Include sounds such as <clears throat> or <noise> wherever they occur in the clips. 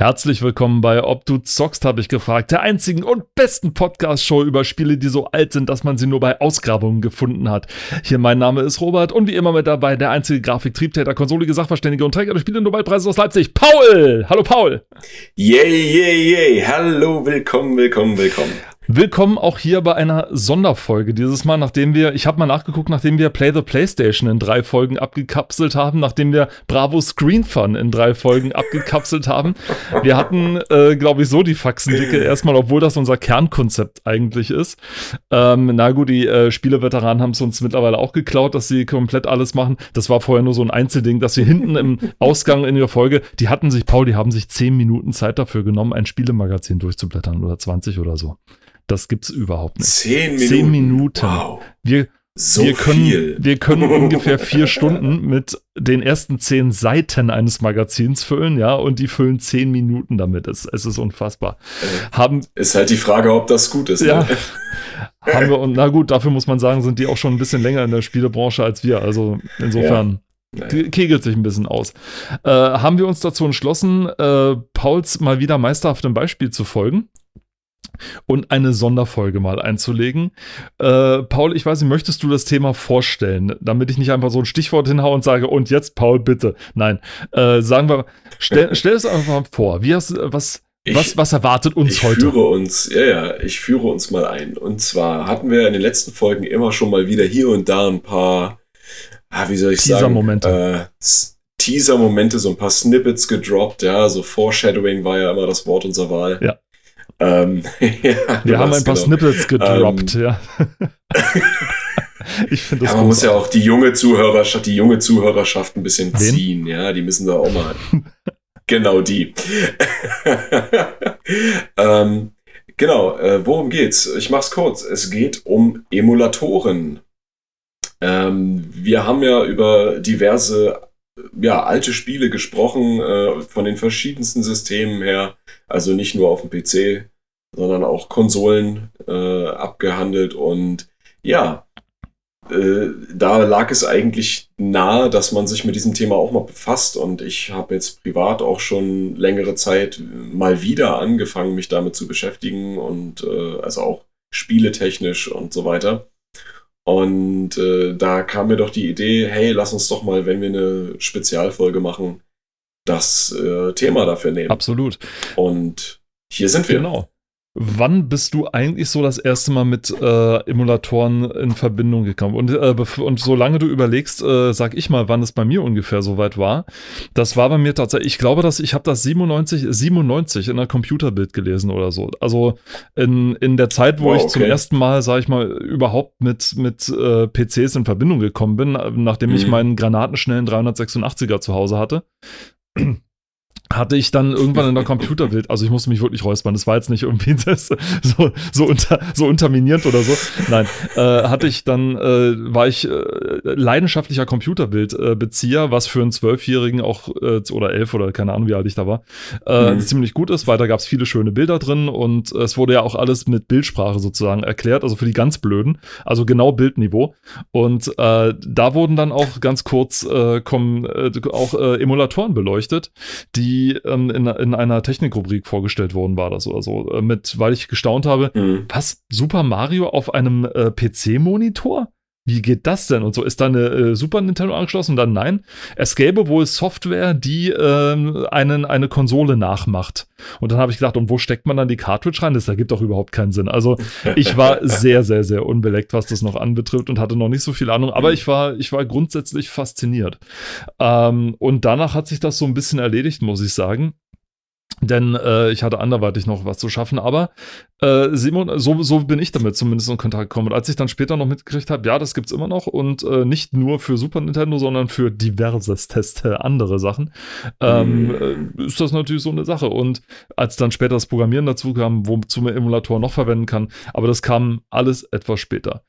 Herzlich willkommen bei Ob du zockst, habe ich gefragt, der einzigen und besten Podcast-Show über Spiele, die so alt sind, dass man sie nur bei Ausgrabungen gefunden hat. Hier mein Name ist Robert und wie immer mit dabei der einzige Grafik-Triebtäter, konsolige Sachverständige und Träger des Spiele-Nobelpreises aus Leipzig, Paul! Hallo Paul! Yay, yay, yay! Hallo, willkommen, willkommen, willkommen. Willkommen auch hier bei einer Sonderfolge. Dieses Mal, nachdem wir, ich habe mal nachgeguckt, nachdem wir Play the PlayStation in drei Folgen abgekapselt haben, nachdem wir Bravo Screen Fun in drei Folgen <laughs> abgekapselt haben. Wir hatten, äh, glaube ich, so die Faxendicke erstmal, obwohl das unser Kernkonzept eigentlich ist. Ähm, na gut, die äh, Spieleveteranen haben es uns mittlerweile auch geklaut, dass sie komplett alles machen. Das war vorher nur so ein Einzelding, dass sie hinten im <laughs> Ausgang in ihrer Folge, die hatten sich, Paul, die haben sich zehn Minuten Zeit dafür genommen, ein Spielemagazin durchzublättern oder 20 oder so. Das gibt's überhaupt nicht. Zehn Minuten. Zehn Minuten. Wow. Wir, So wir können, viel. wir können <laughs> ungefähr vier Stunden mit den ersten zehn Seiten eines Magazins füllen, ja, und die füllen zehn Minuten damit. Es, es ist unfassbar. Haben, Ist halt die Frage, ob das gut ist. ja, Ne? <laughs> haben wir, und na gut, dafür muss man sagen, sind die auch schon ein bisschen länger in der Spielebranche als wir. Also insofern. Naja. Kegelt sich ein bisschen aus. Äh, haben wir uns dazu entschlossen, äh, Pauls mal wieder meisterhaftem Beispiel zu folgen und eine Sonderfolge mal einzulegen. Äh, Paul, ich weiß nicht, möchtest du das Thema vorstellen, damit ich nicht einfach so ein Stichwort hinhaue und sage, und jetzt, Paul, bitte. Nein, äh, sagen wir, stell, <laughs> stell es einfach mal vor. Wie hast, was, Ich- was, was erwartet uns ich heute? führe uns, ja, ja, ich führe uns mal ein. Und zwar hatten wir in den letzten Folgen immer schon mal wieder hier und da ein paar, ah, wie soll ich sagen, Teaser-Momente. äh, Teaser-Momente, so ein paar Snippets gedroppt, ja, so Foreshadowing war ja immer das Wort unserer Wahl. Ja. Ähm, <laughs> ja, Wir haben ein paar genau. Snippets gedroppt, ja. <laughs> ich finde das Ja, man muss ja auch die junge Zuhörerschaft, die junge Zuhörerschaft ein bisschen Wen? ziehen, ja, die müssen da auch mal. <laughs> genau die. ähm, genau, äh, worum geht's? Ich mach's kurz. Es geht um Emulatoren. Ähm, wir haben ja über diverse ja, alte Spiele gesprochen, äh, von den verschiedensten Systemen her. Also nicht nur auf dem PC, sondern auch Konsolen äh, abgehandelt. Und ja, äh, da lag es eigentlich nahe, dass man sich mit diesem Thema auch mal befasst. Und ich habe jetzt privat auch schon längere Zeit mal wieder angefangen, mich damit zu beschäftigen und äh, also auch spieletechnisch und so weiter. Und äh, da kam mir doch die Idee, hey, lass uns doch mal, wenn wir eine Spezialfolge machen, das äh, Thema dafür nehmen. Absolut. Und hier sind wir. Genau. Wann bist du eigentlich so das erste Mal mit äh, Emulatoren in Verbindung gekommen? Und, äh, und solange du überlegst, äh, sag ich mal, wann es bei mir ungefähr so weit war. Das war bei mir tatsächlich, ich glaube, dass ich habe das 97, 97 in einer Computerbild gelesen oder so. Also in, in der Zeit, wo Wow, ich zum okay. ersten Mal, sag ich mal, überhaupt mit, mit äh, PCs in Verbindung gekommen bin, äh, nachdem ich Mhm. meinen granatenschnellen 386er zu Hause hatte hatte ich dann irgendwann in der Computerbild, also ich musste mich wirklich räuspern, das war jetzt nicht irgendwie <laughs> das, so, so, unter, so unterminierend oder so. Nein, äh, hatte ich dann, äh, war ich äh, leidenschaftlicher Computerbildbezieher, was für einen Zwölfjährigen auch, äh, oder elf oder keine Ahnung, wie alt ich da war, äh, Mhm. ziemlich gut ist, weil da gab es viele schöne Bilder drin und es wurde ja auch alles mit Bildsprache sozusagen erklärt, also für die ganz Blöden, also genau Bildniveau. Und äh, da wurden dann auch ganz kurz äh, kommen, äh, auch äh, Emulatoren beleuchtet, die ähm, in, in einer Technikrubrik vorgestellt worden war das oder so. Äh, mit, weil ich gestaunt habe, Mhm. was? Super Mario auf einem äh, PC-Monitor? Wie geht das denn? Und so ist da eine äh, Super Nintendo angeschlossen und dann nein. Es gäbe wohl Software, die ähm, einen, eine Konsole nachmacht. Und dann habe ich gedacht, und wo steckt man dann die Cartridge rein? Das ergibt doch überhaupt keinen Sinn. Also ich war <laughs> sehr, sehr, sehr unbeleckt, was das noch anbetrifft und hatte noch nicht so viel Ahnung, aber ich war, ich war grundsätzlich fasziniert. Ähm, und danach hat sich das so ein bisschen erledigt, muss ich sagen. Denn äh, ich hatte anderweitig noch was zu schaffen, aber äh, Simon, so, so bin ich damit zumindest in Kontakt gekommen. Und als ich dann später noch mitgekriegt habe, ja, das gibt's immer noch und äh, nicht nur für Super Nintendo, sondern für diverses Teste andere Sachen, ähm, äh, ist das natürlich so eine Sache. Und als dann später das Programmieren dazu kam, wozu man Emulator noch verwenden kann, aber das kam alles etwas später.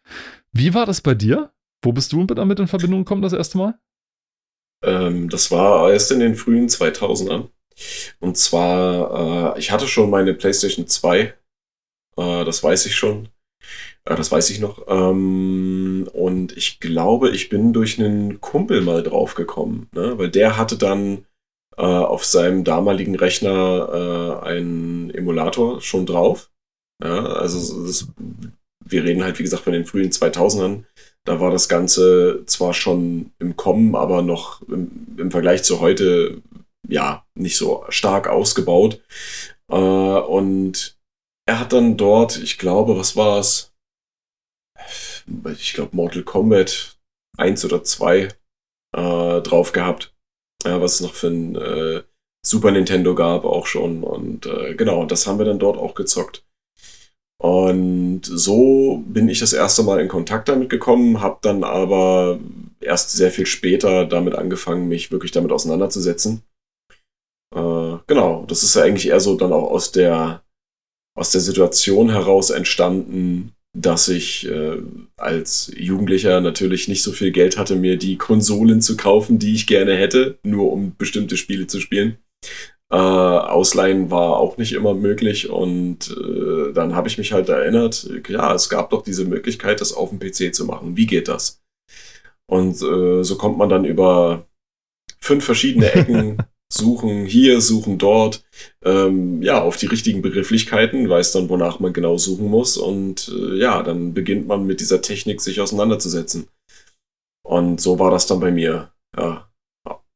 Wie war das bei dir? Wo bist du damit in Verbindung gekommen das erste Mal? Ähm, das war erst in den frühen 2000ern. Und zwar, äh, ich hatte schon meine PlayStation 2. Äh, das weiß ich schon. Äh, das weiß ich noch. Ähm, und ich glaube, ich bin durch einen Kumpel mal drauf gekommen. Ne? Weil der hatte dann äh, auf seinem damaligen Rechner äh, einen Emulator schon drauf. Ja, also das, wir reden halt, wie gesagt, von den frühen 2000ern. Da war das Ganze zwar schon im Kommen, aber noch im, im Vergleich zu heute, ja, nicht so stark ausgebaut. Äh, und er hat dann dort, ich glaube, was war es? Ich glaube, Mortal Kombat 1 oder 2 äh, drauf gehabt. Ja, was es noch für ein äh, Super Nintendo gab auch schon. Und äh, genau, das haben wir dann dort auch gezockt. Und so bin ich das erste Mal in Kontakt damit gekommen, habe dann aber erst sehr viel später damit angefangen, mich wirklich damit auseinanderzusetzen. Äh, genau, das ist ja eigentlich eher so dann auch aus der, aus der Situation heraus entstanden, dass ich äh, als Jugendlicher natürlich nicht so viel Geld hatte, mir die Konsolen zu kaufen, die ich gerne hätte, nur um bestimmte Spiele zu spielen. Äh, Ausleihen war auch nicht immer möglich und äh, dann habe ich mich halt erinnert, ja, es gab doch diese Möglichkeit, das auf dem PC zu machen. Wie geht das? Und äh, so kommt man dann über fünf verschiedene <laughs> Ecken suchen hier, suchen dort, ähm, ja, auf die richtigen Begrifflichkeiten, weiß dann, wonach man genau suchen muss und äh, ja, dann beginnt man mit dieser Technik sich auseinanderzusetzen. Und so war das dann bei mir. Ja,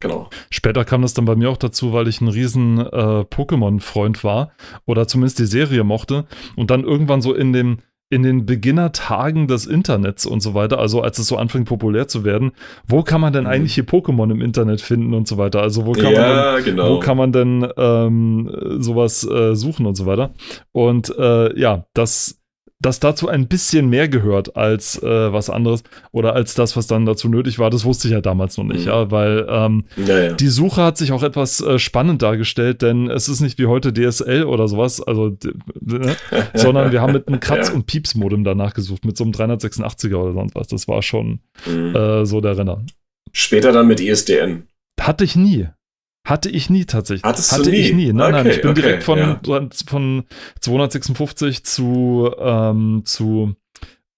Genau. Später kam das dann bei mir auch dazu, weil ich ein riesen äh, Pokémon-Freund war oder zumindest die Serie mochte und dann irgendwann so in dem in den Beginnertagen des Internets und so weiter, also als es so anfing populär zu werden, wo kann man denn mhm. eigentlich hier Pokémon im Internet finden und so weiter? Also wo kann ja, man denn, genau. wo kann man denn ähm, sowas äh, suchen und so weiter? Und äh, ja, das dass dazu ein bisschen mehr gehört als äh, was anderes oder als das, was dann dazu nötig war, das wusste ich ja damals noch nicht, mhm. ja, weil ähm, ja, ja. die Suche hat sich auch etwas äh, spannend dargestellt, denn es ist nicht wie heute DSL oder sowas, also ne, <laughs> sondern wir haben mit einem Kratz- und Pieps-Modem danach gesucht, mit so einem 386er oder sonst was. Das war schon mhm. äh, so der Renner. Später dann mit ISDN. Hatte ich nie. Hatte ich nie tatsächlich. Hattest Hatte du nie? ich nie. Nein, okay, nein, ich bin okay, direkt von, ja. von 256 zu, ähm, zu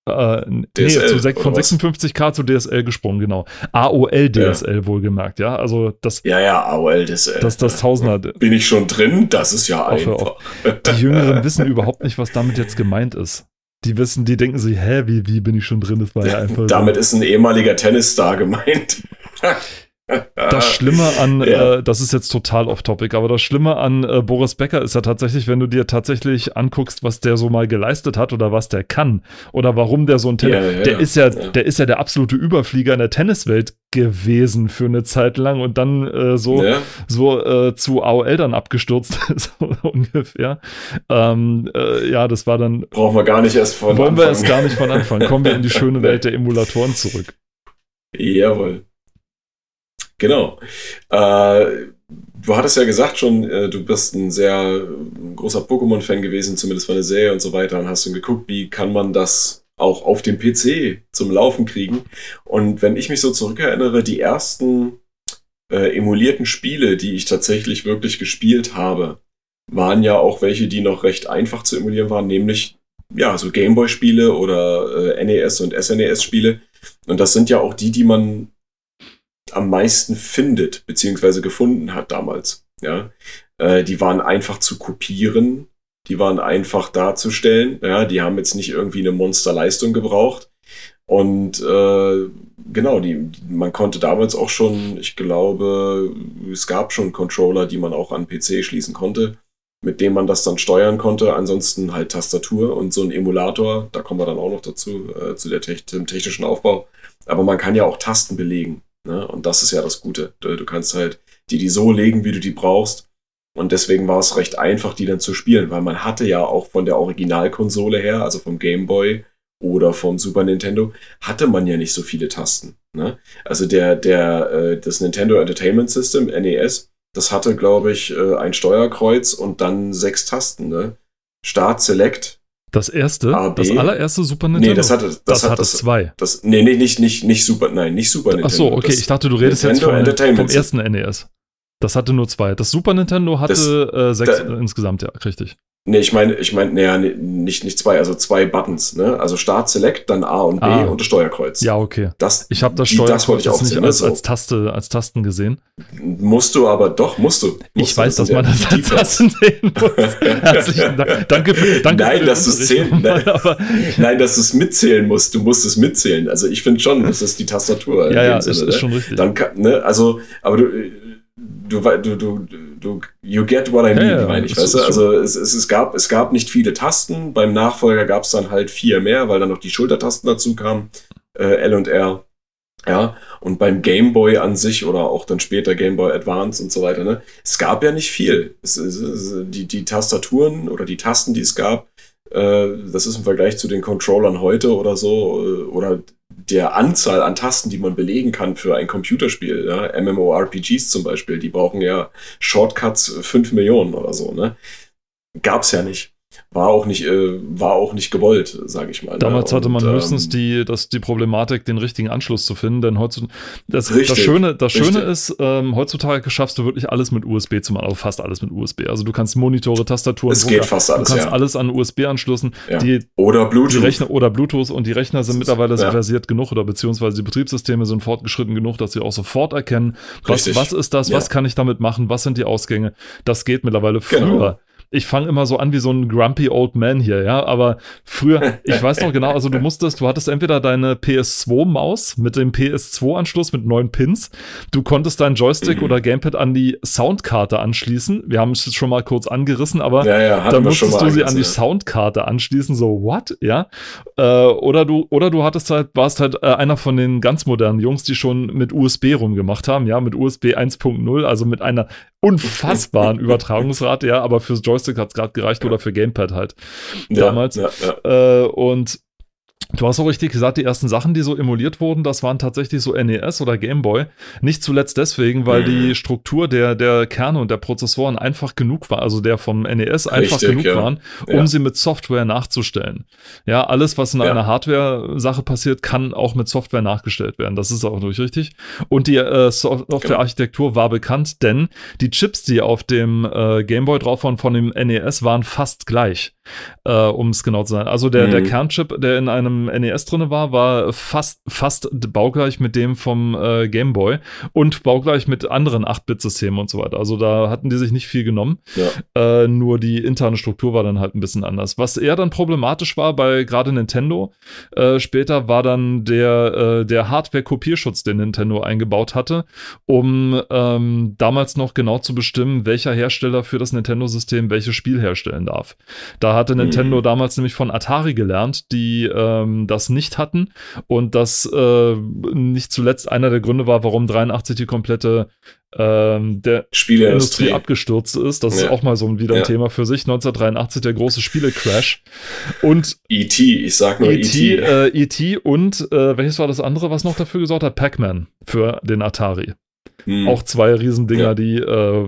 äh, nee, zu von 56k zu DSL gesprungen, genau. AOL DSL ja. wohlgemerkt, ja. Also das. Ja, ja, AOL DSL. Das, das Tausender. Bin ich schon drin? Das ist ja einfach. Die Jüngeren wissen überhaupt nicht, was damit jetzt gemeint ist. Die wissen, die denken sich, hä, wie, wie bin ich schon drin? Das war ja einfach. Damit so. ist ein ehemaliger Tennisstar gemeint. <laughs> Das Schlimme an, <laughs> ja. äh, das ist jetzt total off-topic, aber das Schlimme an äh, Boris Becker ist ja tatsächlich, wenn du dir tatsächlich anguckst, was der so mal geleistet hat oder was der kann oder warum der so ein Tennis, ja, ja, der ist ja, der ist ja der absolute Überflieger in der Tenniswelt gewesen für eine Zeit lang und dann äh, so, so äh, zu AOL dann abgestürzt, <laughs> so ungefähr. Ähm, äh, ja, das war dann. Brauchen wir gar nicht erst von Wollen Anfang. wir erst gar nicht von Anfang. Kommen wir in die schöne <laughs> Welt der Emulatoren zurück. Jawohl. Genau. Äh, du hattest ja gesagt schon, äh, du bist ein sehr großer Pokémon-Fan gewesen, zumindest von der Serie und so weiter, und hast dann geguckt, wie kann man das auch auf dem PC zum Laufen kriegen. Und wenn ich mich so zurückerinnere, die ersten äh, emulierten Spiele, die ich tatsächlich wirklich gespielt habe, waren ja auch welche, die noch recht einfach zu emulieren waren, nämlich ja, so Gameboy-Spiele oder äh, NES und SNES-Spiele. Und das sind ja auch die, die man am meisten findet, beziehungsweise gefunden hat damals. Ja, äh, die waren einfach zu kopieren, die waren einfach darzustellen. Ja, die haben jetzt nicht irgendwie eine Monsterleistung gebraucht. Und äh, genau, die, man konnte damals auch schon, ich glaube, es gab schon Controller, die man auch an PC schließen konnte, mit dem man das dann steuern konnte. Ansonsten halt Tastatur und so ein Emulator, da kommen wir dann auch noch dazu, äh, zu der dem technischen Aufbau. Aber man kann ja auch Tasten belegen. Ne? Und das ist ja das Gute. Du, du kannst halt die, die so legen, wie du die brauchst. Und deswegen war es recht einfach, die dann zu spielen, weil man hatte ja auch von der Originalkonsole her, also vom Game Boy oder vom Super Nintendo, hatte man ja nicht so viele Tasten. Ne? Also der, der, äh, das Nintendo Entertainment System, NES, das hatte, glaube ich, äh, ein Steuerkreuz und dann sechs Tasten. Ne? Start, Select, das erste, A, das allererste Super Nintendo? Nee, das hatte, das, das hat hatte das, zwei. Das, nee, nee, nicht, nicht, nicht Super, nein, nicht Super Nintendo. Ach so, okay, ich dachte, du redest Nintendo jetzt vom, vom ersten NES. Das hatte nur zwei. Das Super Nintendo hatte das, äh, sechs da, insgesamt, ja, richtig. Nee, ich meine, ich meine, naja, nee, nicht, nicht zwei, also zwei Buttons, ne? Also Start, Select, dann A und B ah. und das Steuerkreuz. Ja, okay. Das, ich habe das Steuerkreuz das nicht als, als, Taste, als Tasten gesehen. Musst du aber, doch, musst du. Musst ich du, weiß, dass man das als Tasten sehen muss. <laughs> Herzlichen Dank. Danke für, danke nein, dass du es zählen, <laughs> nein, nein, dass du es mitzählen musst. Du musst es mitzählen. Also ich finde schon, das ist die Tastatur. Ja, ja, Sinne, ist, ist ne? schon richtig. Dann, ne? Also, aber du du, du, du, du, you get what I mean, ja, meine ich, weißt du? Also es, es, es, gab, es gab nicht viele Tasten. Beim Nachfolger gab es dann halt vier mehr, weil dann noch die Schultertasten dazu kamen, äh, L und R. Ja, und beim Game Boy an sich oder auch dann später Game Boy Advance und so weiter, ne, es gab ja nicht viel. Es, es, die, die Tastaturen oder die Tasten, die es gab, das ist im Vergleich zu den Controllern heute oder so, äh, oder der Anzahl an Tasten, die man belegen kann für ein Computerspiel, ja, MMORPGs zum Beispiel, die brauchen ja Shortcuts 5 Millionen oder so, ne? Gab's ja nicht war auch nicht, äh, war auch nicht gewollt, sage ich mal. Ne? Damals ne? hatte man höchstens ähm, die, das, die Problematik, den richtigen Anschluss zu finden, denn heutzutage, das, richtig, das Schöne, das Schöne ist, ähm, heutzutage schaffst du wirklich alles mit USB zu machen, also fast alles mit USB. Also du kannst Monitore, Tastaturen, es geht fast alles, du kannst ja. alles an USB anschließen. Ja. Die, oder Bluetooth. Die Rechner, oder Bluetooth und die Rechner sind mittlerweile ja. versiert genug oder beziehungsweise die Betriebssysteme sind fortgeschritten genug, dass sie auch sofort erkennen, was, was ist das, was kann ich damit machen, was sind die Ausgänge. Das geht mittlerweile früher. Genau ich fange immer so an wie so ein grumpy old man hier, ja, aber früher, ich weiß noch genau, also du musstest, du hattest entweder deine PS2-Maus mit dem PS2-Anschluss mit neun Pins, du konntest deinen Joystick mhm. oder Gamepad an die Soundkarte anschließen, wir haben es jetzt schon mal kurz angerissen, aber ja, ja, dann musstest du sie an die Soundkarte anschließen, so what, ja, äh, oder du, oder du hattest halt, warst halt äh, einer von den ganz modernen Jungs, die schon mit USB rumgemacht haben, ja, mit USB 1.0, also mit einer unfassbaren <laughs> Übertragungsrate, ja, aber fürs Joystick hat es gerade gereicht oder für Gamepad halt damals. Ja, ja. Äh, und Du hast auch richtig gesagt, die ersten Sachen, die so emuliert wurden, das waren tatsächlich so NES oder Game Boy. Nicht zuletzt deswegen, weil die Struktur der, der Kerne und der Prozessoren einfach genug war, also der vom NES einfach richtig, genug ja. waren, um ja. sie mit Software nachzustellen. Ja, alles, was in ja. einer Hardware-Sache passiert, kann auch mit Software nachgestellt werden. Das ist auch durch richtig. Und die äh, Software-Architektur war bekannt, denn die Chips, die auf dem äh, Game Boy drauf waren von dem NES, waren fast gleich, äh, um es genau zu sein. Also der, mhm. der Kernchip, der in einem NES drin war, war fast, fast baugleich mit dem vom äh, Game Boy und baugleich mit anderen 8-Bit-Systemen und so weiter. Also da hatten die sich nicht viel genommen. Ja. Äh, nur die interne Struktur war dann halt ein bisschen anders. Was eher dann problematisch war bei gerade Nintendo äh, später, war dann der, äh, der Hardware-Kopierschutz, den Nintendo eingebaut hatte, um ähm, damals noch genau zu bestimmen, welcher Hersteller für das Nintendo-System welches Spiel herstellen darf. Da hatte mhm. Nintendo damals nämlich von Atari gelernt, die ähm, ähm, das nicht hatten und das äh, nicht zuletzt einer der Gründe war, warum 83 die komplette ähm, der Industrie abgestürzt ist. Das ja. ist auch mal so wieder ein ja. Thema für sich. 1983 der große Spielecrash und E.T., ich sag nur E.T. E.T. Äh, e und äh, welches war das andere, was noch dafür gesorgt hat? Pac-Man für den Atari. Hm. Auch zwei Riesendinger, ja. die äh,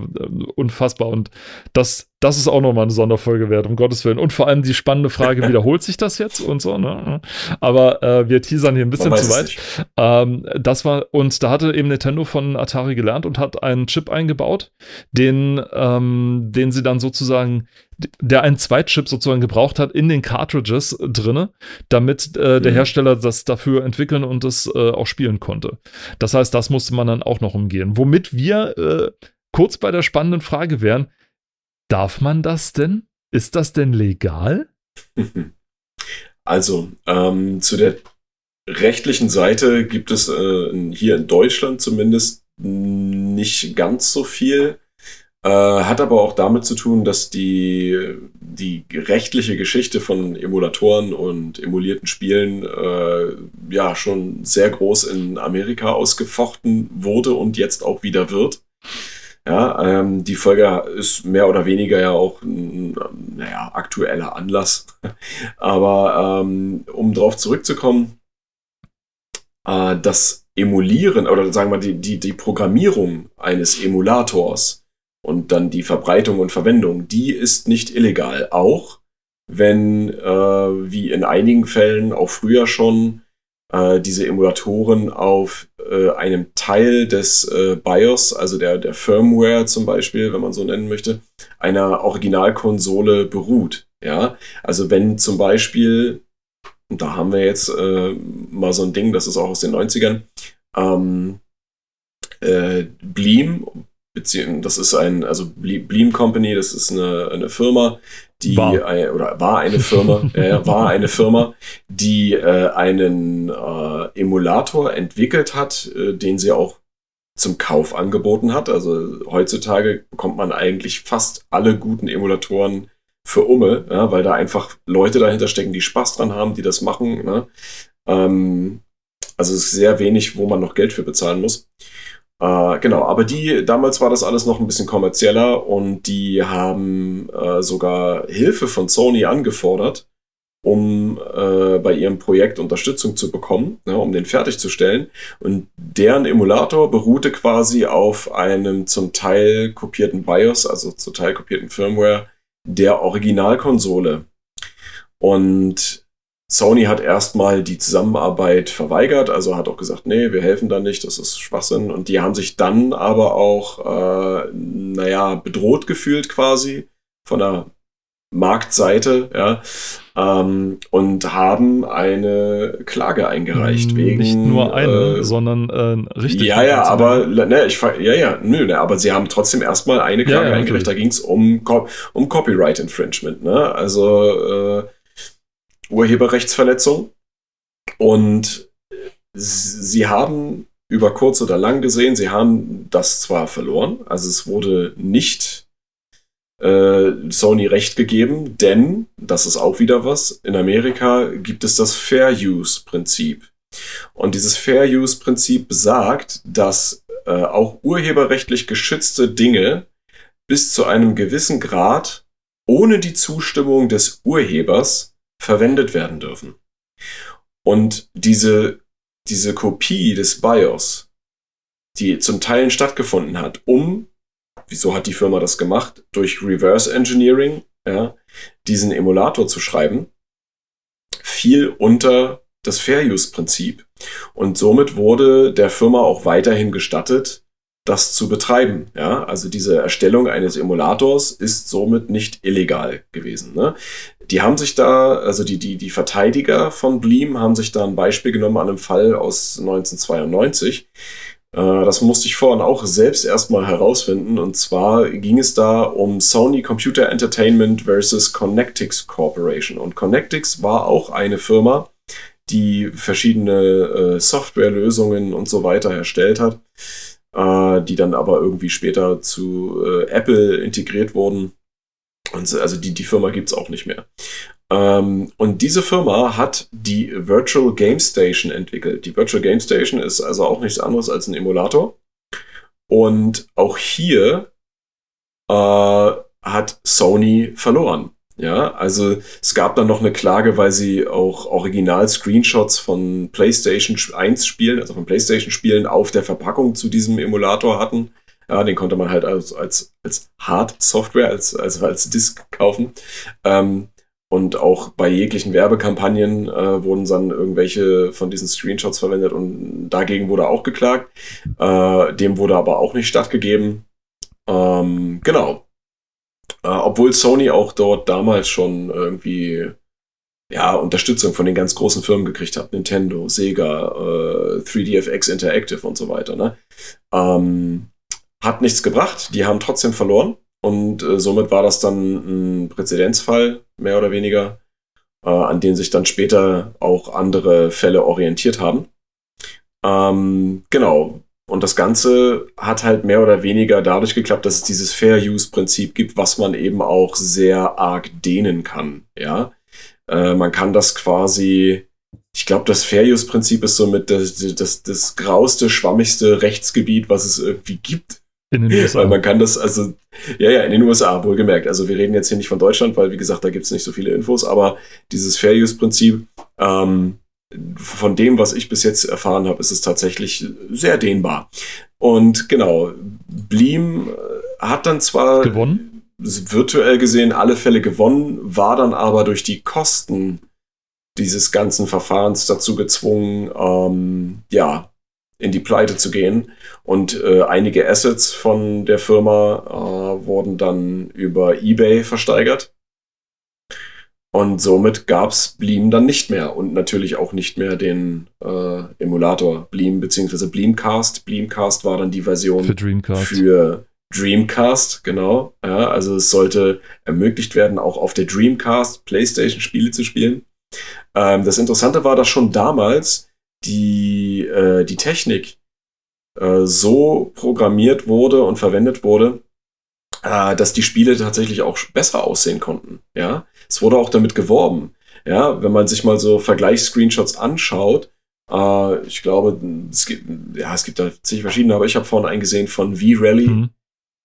unfassbar und das das ist auch nochmal eine Sonderfolge wert, um Gottes Willen. Und vor allem die spannende Frage, <laughs> wiederholt sich das jetzt und so, ne? Aber äh, wir teasern hier ein bisschen zu weit. Ähm, das war, und da hatte eben Nintendo von Atari gelernt und hat einen Chip eingebaut, den, ähm, den sie dann sozusagen, der einen Zweitchip sozusagen gebraucht hat in den Cartridges drinne, damit äh, der mhm. Hersteller das dafür entwickeln und es äh, auch spielen konnte. Das heißt, das musste man dann auch noch umgehen. Womit wir äh, kurz bei der spannenden Frage wären, Darf man das denn? Ist das denn legal? <laughs> Also, ähm, zu der rechtlichen Seite gibt es äh, hier in Deutschland zumindest nicht ganz so viel. Äh, hat aber auch damit zu tun, dass die, die rechtliche Geschichte von Emulatoren und emulierten Spielen äh, ja schon sehr groß in Amerika ausgefochten wurde und jetzt auch wieder wird. Ja, ähm, die Folge ist mehr oder weniger ja auch ein naja, aktueller Anlass. <laughs> Aber ähm, um darauf zurückzukommen, äh, das Emulieren oder sagen wir die, die, die Programmierung eines Emulators und dann die Verbreitung und Verwendung, die ist nicht illegal. Auch wenn, äh, wie in einigen Fällen auch früher schon, äh, diese Emulatoren auf äh, einem Teil des äh, BIOS, also der, der Firmware zum Beispiel, wenn man so nennen möchte, einer Originalkonsole beruht. Ja, also wenn zum Beispiel, da haben wir jetzt äh, mal so ein Ding, das ist auch aus den 90ern, ähm, äh, Bleem, das ist ein, also Bleem Company, das ist eine, eine Firma, die war. Ein, oder war eine Firma, <laughs> äh, war eine Firma, die äh, einen äh, Emulator entwickelt hat, äh, den sie auch zum Kauf angeboten hat. Also heutzutage bekommt man eigentlich fast alle guten Emulatoren für Umme, ja, weil da einfach Leute dahinter stecken, die Spaß dran haben, die das machen. Ne? Ähm, also es ist sehr wenig, wo man noch Geld für bezahlen muss. Äh, genau, aber die, damals war das alles noch ein bisschen kommerzieller und die haben äh, sogar Hilfe von Sony angefordert, um äh, bei ihrem Projekt Unterstützung zu bekommen, ne, um den fertigzustellen. Und deren Emulator beruhte quasi auf einem zum Teil kopierten BIOS, also zum Teil kopierten Firmware der Originalkonsole. Und Sony hat erstmal die Zusammenarbeit verweigert, also hat auch gesagt, nee, wir helfen da nicht, das ist Schwachsinn. Und die haben sich dann aber auch, äh, naja, bedroht gefühlt quasi von der Marktseite, ja, ähm, und haben eine Klage eingereicht wegen. Nicht nur eine, äh, sondern äh, richtig. Ja, ja, aber ne, ich ja, ja, nö, ne, aber sie haben trotzdem erstmal eine Klage ja, ja, eingereicht. Da ging es um, um Copyright Infringement, ne? Also äh, Urheberrechtsverletzung. Und sie haben über kurz oder lang gesehen, sie haben das zwar verloren, also es wurde nicht äh, Sony recht gegeben, denn, das ist auch wieder was, in Amerika gibt es das Fair Use Prinzip. Und dieses Fair Use Prinzip besagt, dass äh, auch urheberrechtlich geschützte Dinge bis zu einem gewissen Grad ohne die Zustimmung des Urhebers verwendet werden dürfen. Und diese, diese Kopie des BIOS, die zum Teil stattgefunden hat, um, wieso hat die Firma das gemacht, durch Reverse Engineering, ja, diesen Emulator zu schreiben, fiel unter das Fair-Use-Prinzip. Und somit wurde der Firma auch weiterhin gestattet, das zu betreiben. Ja, also diese Erstellung eines Emulators ist somit nicht illegal gewesen. Ne? Die haben sich da, also die, die, die Verteidiger von Bleem haben sich da ein Beispiel genommen an einem Fall aus 1992. Äh, das musste ich vorhin auch selbst erstmal herausfinden. Und zwar ging es da um Sony Computer Entertainment versus Connectix Corporation. Und Connectix war auch eine Firma, die verschiedene äh, Softwarelösungen und so weiter erstellt hat äh, die dann aber irgendwie später zu Apple integriert wurden. Und also die, die Firma gibt es auch nicht mehr. Ähm, und diese Firma hat die Virtual Game Station entwickelt. Die Virtual Game Station ist also auch nichts anderes als ein Emulator. Und auch hier äh, hat Sony verloren. Ja, also es gab dann noch eine Klage, weil sie auch Original-Screenshots von PlayStation 1 Spielen, also von PlayStation Spielen auf der Verpackung zu diesem Emulator hatten. Ja, den konnte man halt als, als, als Hard-Software, als, also als Disk kaufen. Ähm, und auch bei jeglichen Werbekampagnen äh, wurden dann irgendwelche von diesen Screenshots verwendet und dagegen wurde auch geklagt. Äh, dem wurde aber auch nicht stattgegeben. Ähm, genau. Äh, obwohl Sony auch dort damals schon irgendwie ja, Unterstützung von den ganz großen Firmen gekriegt hat. Nintendo, Sega, äh, 3DFX Interactive und so weiter. Ne? Ähm, hat nichts gebracht. Die haben trotzdem verloren. Und äh, somit war das dann ein Präzedenzfall, mehr oder weniger, äh, an den sich dann später auch andere Fälle orientiert haben. Ähm, genau. Und das Ganze hat halt mehr oder weniger dadurch geklappt, dass es dieses Fair-Use-Prinzip gibt, was man eben auch sehr arg dehnen kann. Ja, äh, man kann das quasi, ich glaube, das Fair-Use-Prinzip ist somit das, das, das grauste, schwammigste Rechtsgebiet, was es irgendwie gibt. In den USA. Weil man kann das, also, ja, ja, in den USA, wohlgemerkt. Also wir reden jetzt hier nicht von Deutschland, weil, wie gesagt, da gibt es nicht so viele Infos, aber dieses Fair-Use-Prinzip, ähm, von dem, was ich bis jetzt erfahren habe, ist es tatsächlich sehr dehnbar. Und genau, Bleem äh, hat dann zwar gewonnen? virtuell gesehen alle Fälle gewonnen, war dann aber durch die Kosten dieses ganzen Verfahrens dazu gezwungen, ähm, ja, in die Pleite zu gehen. Und äh, einige Assets von der Firma äh, wurden dann über eBay versteigert. Und somit gab es Bleem dann nicht mehr und natürlich auch nicht mehr den äh, Emulator Bleem bzw. Bleemcast. Bleemcast war dann die Version für Dreamcast. Für Dreamcast, genau. Ja, also es sollte ermöglicht werden, auch auf der Dreamcast PlayStation-Spiele zu spielen. Ähm, das Interessante war, dass schon damals die, äh, die Technik äh, so programmiert wurde und verwendet wurde, äh, dass die Spiele tatsächlich auch besser aussehen konnten. Ja, es wurde auch damit geworben. Ja, wenn man sich mal so Vergleichsscreenshots anschaut, äh, ich glaube, es gibt, ja, es gibt da zig verschiedene, aber ich habe vorhin einen gesehen von V-Rally. Mhm.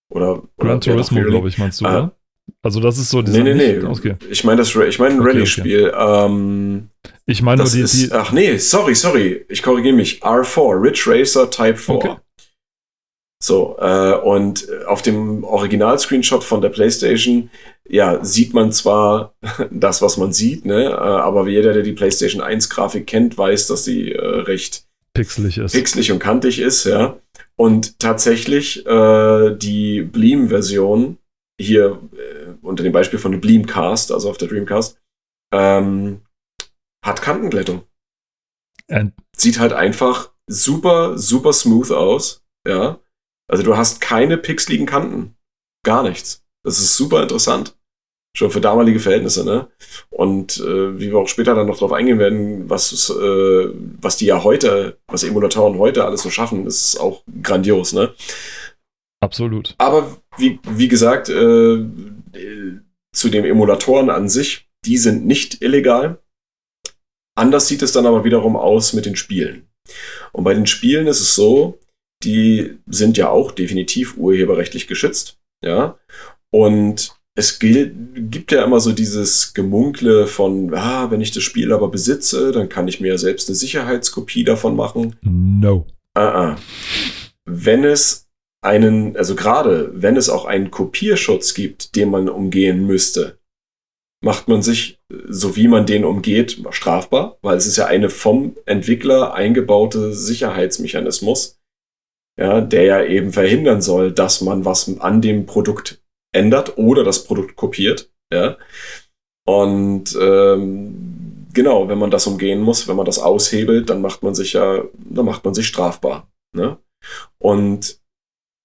Oder, Gran Turismo, glaube ich, meinst du, äh, oder? Also das ist so dieser Nee, nee, nee. Okay. Ich meine das ich meine ein okay, Rallye-Spiel. Okay. Ähm, ich meine nur die, ist, die, Ach nee, sorry, sorry. Ich korrigiere mich. R4, Ridge Racer Type 4. Okay. So, äh, und auf dem Original-Screenshot von der PlayStation, ja, sieht man zwar <laughs> das, was man sieht, ne, äh, aber jeder, der die PlayStation 1-Grafik kennt, weiß, dass sie äh, recht pixelig ist. Pixelig und kantig ist, ja. Und tatsächlich äh, die Bleem-Version hier äh, unter dem Beispiel von Bleemcast, also auf der Dreamcast, ähm, hat Kantenglättung. And Sieht halt einfach super, super smooth aus, ja. Also du hast keine pixeligen Kanten. Gar nichts. Das ist super interessant. Schon für damalige Verhältnisse, ne? Und äh, wie wir auch später dann noch drauf eingehen werden, was, äh, was die ja heute, was Emulatoren heute alles so schaffen, ist auch grandios, ne? Absolut. Aber wie, wie gesagt, äh, zu den Emulatoren an sich, die sind nicht illegal. Anders sieht es dann aber wiederum aus mit den Spielen. Und bei den Spielen ist es so, die sind ja auch definitiv urheberrechtlich geschützt. Ja. Und es gibt ja immer so dieses Gemunkle von, ah, wenn ich das Spiel aber besitze, dann kann ich mir selbst eine Sicherheitskopie davon machen. No. Uh -uh. Wenn es einen, also gerade wenn es auch einen Kopierschutz gibt, den man umgehen müsste, macht man sich, so wie man den umgeht, strafbar, weil es ist ja eine vom Entwickler eingebaute Sicherheitsmechanismus, ja, der ja eben verhindern soll, dass man was an dem Produkt ändert oder das Produkt kopiert. Ja. Und ähm, genau, wenn man das umgehen muss, wenn man das aushebelt, dann macht man sich ja, dann macht man sich strafbar. Ne? Und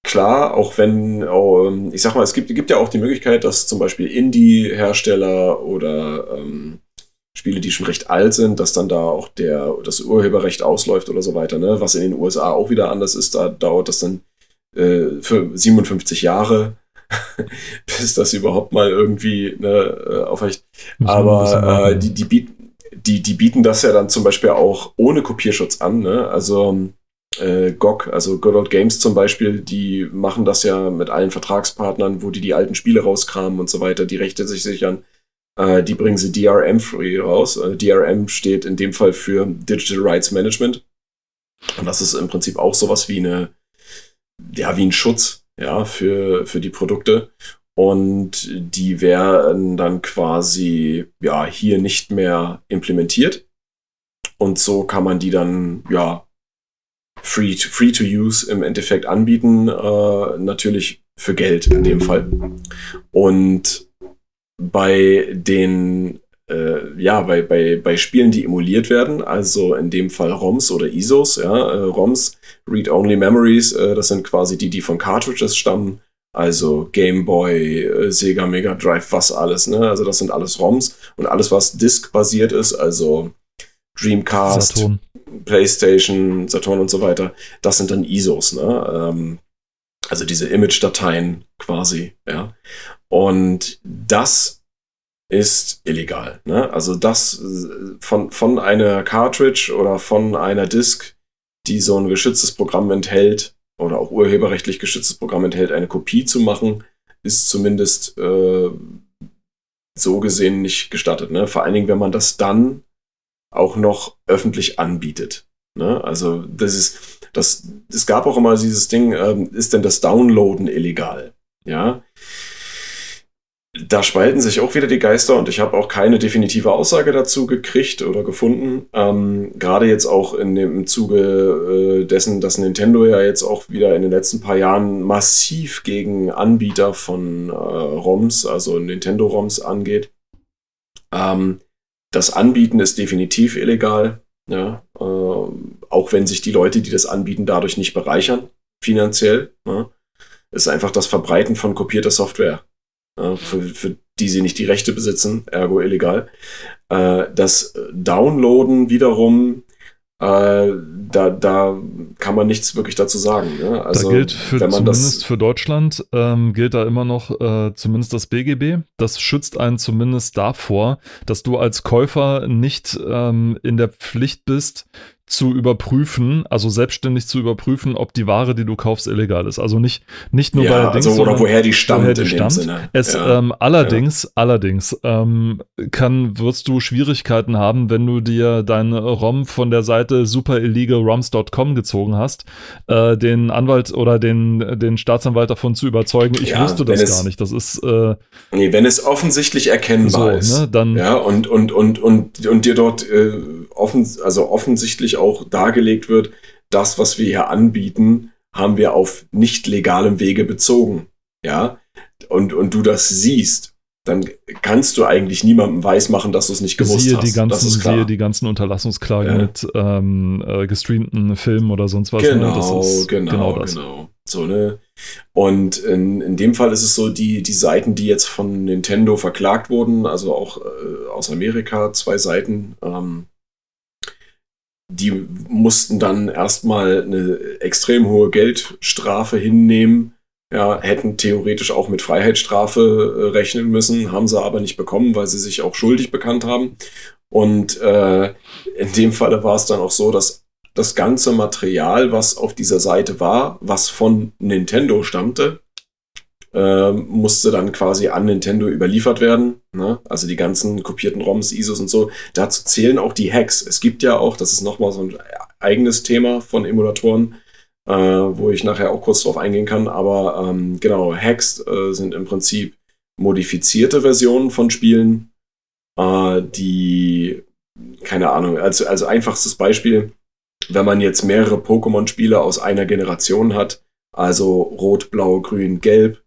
klar, auch wenn, oh, ich sag mal, es gibt, gibt ja auch die Möglichkeit, dass zum Beispiel Indie-Hersteller oder ähm, Spiele, die schon recht alt sind, dass dann da auch der, das Urheberrecht ausläuft oder so weiter, ne? Was in den USA auch wieder anders ist, da dauert das dann äh, für 57 Jahre, <laughs> bis das überhaupt mal irgendwie ne, äh, aufrecht. Aber äh, die, die, bieten, die, die bieten das ja dann zum Beispiel auch ohne Kopierschutz an, ne? Also äh, GOG, also Good Old Games zum Beispiel, die machen das ja mit allen Vertragspartnern, wo die die alten Spiele rauskramen und so weiter, die Rechte sich sichern. Äh, die bringen sie DRM-free raus. Äh, DRM steht in dem Fall für Digital Rights Management. Und das ist im Prinzip auch sowas wie eine, ja, wie ein Schutz, ja, für, für die Produkte. Und die werden dann quasi, ja, hier nicht mehr implementiert. Und so kann man die dann, ja, free to, free to use im Endeffekt anbieten. Äh, natürlich für Geld in dem Fall. Und bei den äh, ja, bei, bei, bei Spielen, die emuliert werden, also in dem Fall ROMs oder ISOs, ja, äh, ROMs, Read-Only Memories, äh, das sind quasi die, die von Cartridges stammen, also Game Boy, Sega Mega Drive, was alles, ne? Also das sind alles ROMs und alles, was Disk-basiert ist, also Dreamcast, Saturn. PlayStation, Saturn und so weiter, das sind dann ISOs, ne? Ähm, also diese Image-Dateien quasi, ja. Und das ist illegal. Ne? Also das äh, von, von einer Cartridge oder von einer Disk, die so ein geschütztes Programm enthält oder auch urheberrechtlich geschütztes Programm enthält, eine Kopie zu machen, ist zumindest äh, so gesehen nicht gestattet. Ne? Vor allen Dingen, wenn man das dann auch noch öffentlich anbietet. Ne? Also das ist, das, es gab auch immer dieses Ding, ähm, ist denn das Downloaden illegal? Ja. da spalten sich auch wieder die Geister und ich habe auch keine definitive Aussage dazu gekriegt oder gefunden. Ähm, Gerade jetzt auch in dem im Zuge äh, dessen, dass Nintendo ja jetzt auch wieder in den letzten paar Jahren massiv gegen Anbieter von äh, ROMs, also Nintendo-ROMs angeht. Ähm, das Anbieten ist definitiv illegal. Ja, äh, auch wenn sich die Leute, die das anbieten, dadurch nicht bereichern, finanziell. Ja, ist einfach das Verbreiten von kopierter Software äh, für, für die sie nicht die Rechte besitzen, ergo illegal. Äh, das Downloaden wiederum, äh, da, da kann man nichts wirklich dazu sagen. Ne? Also, da gilt für, zumindest für Deutschland, ähm, gilt da immer noch äh, zumindest das BGB. Das schützt einen zumindest davor, dass du als Käufer nicht ähm, in der Pflicht bist, zu überprüfen, also selbstständig zu überprüfen, ob die Ware, die du kaufst, illegal ist. Also nicht, nicht nur ja, bei Dings, also, oder woher die stammt woher die stammt. Es ja. ähm, allerdings, ja. allerdings ähm, kann, wirst du Schwierigkeiten haben, wenn du dir deine ROM von der Seite superillegalroms.com gezogen hast, äh, den Anwalt oder den, den Staatsanwalt davon zu überzeugen, ich wusste das es, gar nicht. Das ist äh, nee, wenn es offensichtlich erkennbar so, ist. Ne, dann, ja, und, und, und, und, und dir dort äh, offen, also offensichtlich auch dargelegt wird, das, was wir hier anbieten, haben wir auf nicht legalem Wege bezogen. Ja, und, und du das siehst, dann kannst du eigentlich niemandem weismachen, dass du es nicht gewusst siehe hast. Die ganzen, siehe die ganzen Unterlassungsklagen ja. mit ähm, äh, gestreamten Filmen oder sonst was. Ne? Genau, ne? genau, genau, das. genau. So, ne? Und in, in dem Fall ist es so, die, die Seiten, die jetzt von Nintendo verklagt wurden, also auch äh, aus Amerika, zwei Seiten, ähm, die mussten dann erstmal eine extrem hohe Geldstrafe hinnehmen. Ja, hätten theoretisch auch mit Freiheitsstrafe äh, rechnen müssen, haben sie aber nicht bekommen, weil sie sich auch schuldig bekannt haben. Und äh, in dem Falle war es dann auch so, dass das ganze Material, was auf dieser Seite war, was von Nintendo stammte, äh, musste dann quasi an Nintendo überliefert werden. Ne? Also die ganzen kopierten ROMs, ISOs und so. Dazu zählen auch die Hacks. Es gibt ja auch, das ist nochmal so ein eigenes Thema von Emulatoren, äh, wo ich nachher auch kurz drauf eingehen kann. Aber ähm, genau, Hacks äh, sind im Prinzip modifizierte Versionen von Spielen, äh, die, keine Ahnung, also, also einfachstes Beispiel, wenn man jetzt mehrere Pokémon-Spiele aus einer Generation hat, also Rot, Blau, Grün, Gelb,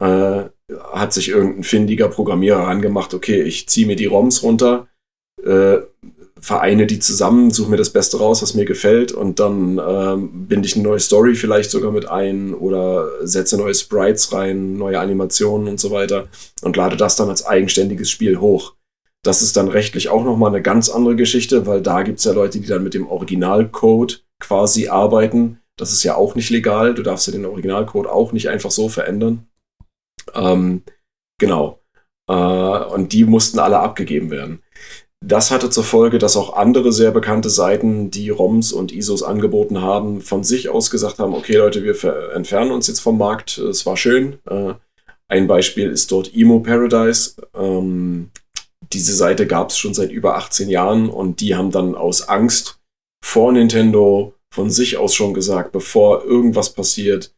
äh, hat sich irgendein findiger Programmierer angemacht, okay, ich ziehe mir die ROMs runter, äh, vereine die zusammen, suche mir das Beste raus, was mir gefällt und dann ähm, binde ich eine neue Story vielleicht sogar mit ein oder setze neue Sprites rein, neue Animationen und so weiter und lade das dann als eigenständiges Spiel hoch. Das ist dann rechtlich auch nochmal eine ganz andere Geschichte, weil da gibt es ja Leute, die dann mit dem Originalcode quasi arbeiten. Das ist ja auch nicht legal. Du darfst ja den Originalcode auch nicht einfach so verändern. Ähm, genau. Äh, und die mussten alle abgegeben werden. Das hatte zur Folge, dass auch andere sehr bekannte Seiten, die ROMs und ISOs angeboten haben, von sich aus gesagt haben, okay Leute, wir entfernen uns jetzt vom Markt, es war schön. Äh, ein Beispiel ist dort Emo Paradise. Ähm, diese Seite gab es schon seit über 18 Jahren und die haben dann aus Angst vor Nintendo von sich aus schon gesagt, bevor irgendwas passiert,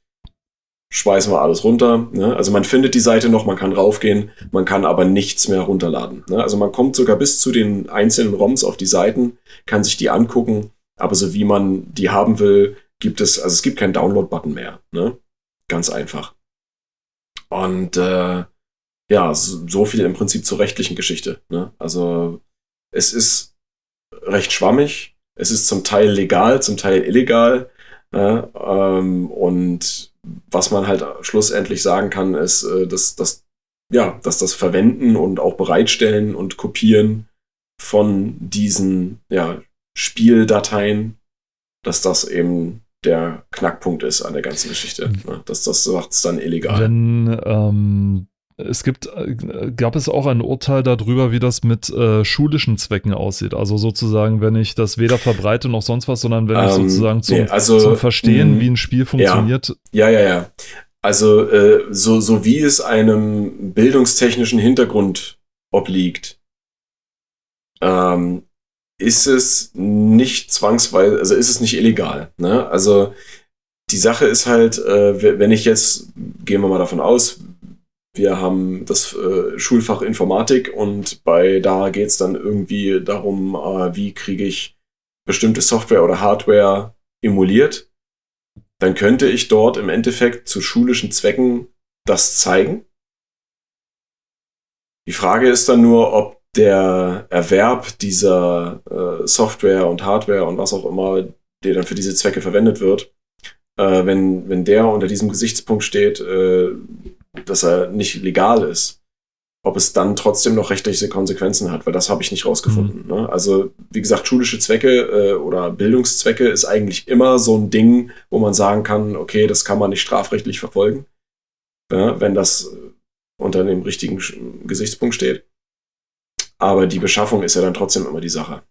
schmeißen wir alles runter. Ne? Also man findet die Seite noch, man kann raufgehen, man kann aber nichts mehr runterladen. Ne? Also man kommt sogar bis zu den einzelnen ROMs auf die Seiten, kann sich die angucken, aber so wie man die haben will, gibt es, also es gibt keinen Download-Button mehr. Ne? Ganz einfach. Und äh, ja, so viel im Prinzip zur rechtlichen Geschichte. Ne? Also es ist recht schwammig, es ist zum Teil legal, zum Teil illegal. Ja, ähm, und was man halt schlussendlich sagen kann, ist, äh, dass, dass, ja, dass das Verwenden und auch Bereitstellen und Kopieren von diesen ja, Spieldateien, dass das eben der Knackpunkt ist an der ganzen Geschichte. Ne? Dass das macht es dann illegal. Wenn ähm, es gibt, äh, gab es auch ein Urteil darüber, wie das mit äh, schulischen Zwecken aussieht. Also sozusagen, wenn ich das weder verbreite noch sonst was, sondern wenn ich ähm, sozusagen zum, nee, also, zum Verstehen, mh, wie ein Spiel funktioniert. Ja, ja, ja. ja. Also äh, so, so wie es einem bildungstechnischen Hintergrund obliegt, ähm, ist es nicht zwangsweise, also ist es nicht illegal. Ne? Also die Sache ist halt, äh, wenn ich jetzt, gehen wir mal davon aus, wir haben das äh, Schulfach Informatik und bei da geht es dann irgendwie darum, äh, wie kriege ich bestimmte Software oder Hardware emuliert. Dann könnte ich dort im Endeffekt zu schulischen Zwecken das zeigen. Die Frage ist dann nur, ob der Erwerb dieser äh, Software und Hardware und was auch immer, der dann für diese Zwecke verwendet wird, äh, wenn, wenn der unter diesem Gesichtspunkt steht, äh, dass er nicht legal ist, ob es dann trotzdem noch rechtliche Konsequenzen hat, weil das habe ich nicht rausgefunden. Mhm. Ne? Also, wie gesagt, schulische Zwecke äh, oder Bildungszwecke ist eigentlich immer so ein Ding, wo man sagen kann, okay, das kann man nicht strafrechtlich verfolgen, ja, wenn das unter dem richtigen Gesichtspunkt steht. Aber die Beschaffung ist ja dann trotzdem immer die Sache.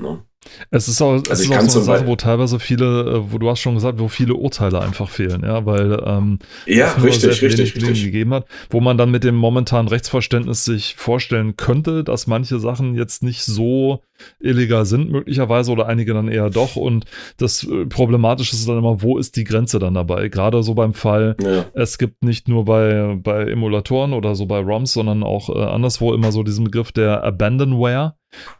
Ne? Es ist auch, also es ist auch so eine Sache, wo teilweise viele, äh, wo du hast schon gesagt, wo viele Urteile einfach fehlen, ja, weil ähm, ja, richtig, richtig, richtig. gegeben hat, wo man dann mit dem momentanen Rechtsverständnis sich vorstellen könnte, dass manche Sachen jetzt nicht so illegal sind, möglicherweise, oder einige dann eher doch. Und das äh, Problematische ist dann immer, wo ist die Grenze dann dabei? Gerade so beim Fall, ja. es gibt nicht nur bei, bei Emulatoren oder so bei ROMs, sondern auch äh, anderswo immer so diesen Begriff der Abandonware.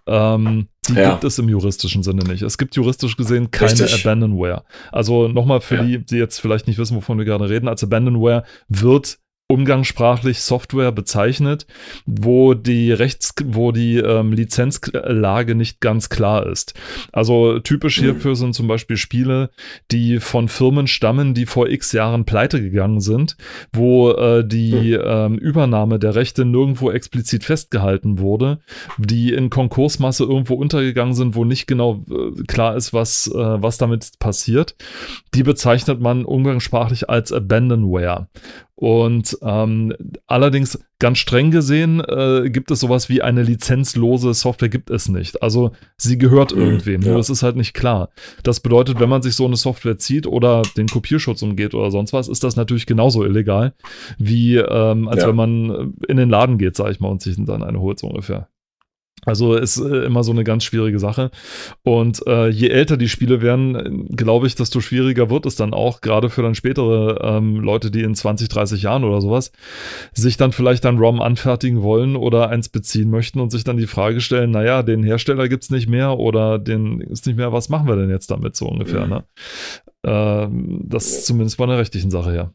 Ähm, die ja. gibt es im juristischen Sinne nicht. Es gibt juristisch gesehen keine Richtig. Abandonware. Also nochmal für ja. die, die jetzt vielleicht nicht wissen, wovon wir gerade reden, als Abandonware wird umgangssprachlich Software bezeichnet, wo die Rechts, wo die ähm, Lizenzlage nicht ganz klar ist. Also typisch hierfür sind zum Beispiel Spiele, die von Firmen stammen, die vor x Jahren pleite gegangen sind, wo äh, die ähm, Übernahme der Rechte nirgendwo explizit festgehalten wurde, die in Konkursmasse irgendwo untergegangen sind, wo nicht genau äh, klar ist, was, äh, was damit passiert. Die bezeichnet man umgangssprachlich als Abandonware. Und ähm, allerdings ganz streng gesehen äh, gibt es sowas wie eine lizenzlose Software gibt es nicht. Also sie gehört mhm, irgendwem, ja. nur es ist halt nicht klar. Das bedeutet, wenn man sich so eine Software zieht oder den Kopierschutz umgeht oder sonst was, ist das natürlich genauso illegal, wie ähm, als ja. wenn man in den Laden geht, sag ich mal, und sich dann eine holt so ungefähr. Also ist äh, immer so eine ganz schwierige Sache. Und äh, je älter die Spiele werden, glaube ich, desto schwieriger wird es dann auch, gerade für dann spätere ähm, Leute, die in 20, 30 Jahren oder sowas, sich dann vielleicht ein ROM anfertigen wollen oder eins beziehen möchten und sich dann die Frage stellen, naja, den Hersteller gibt es nicht mehr oder den ist nicht mehr, was machen wir denn jetzt damit so ungefähr, mhm. ne? Ähm, das ist zumindest bei einer rechtlichen Sache her.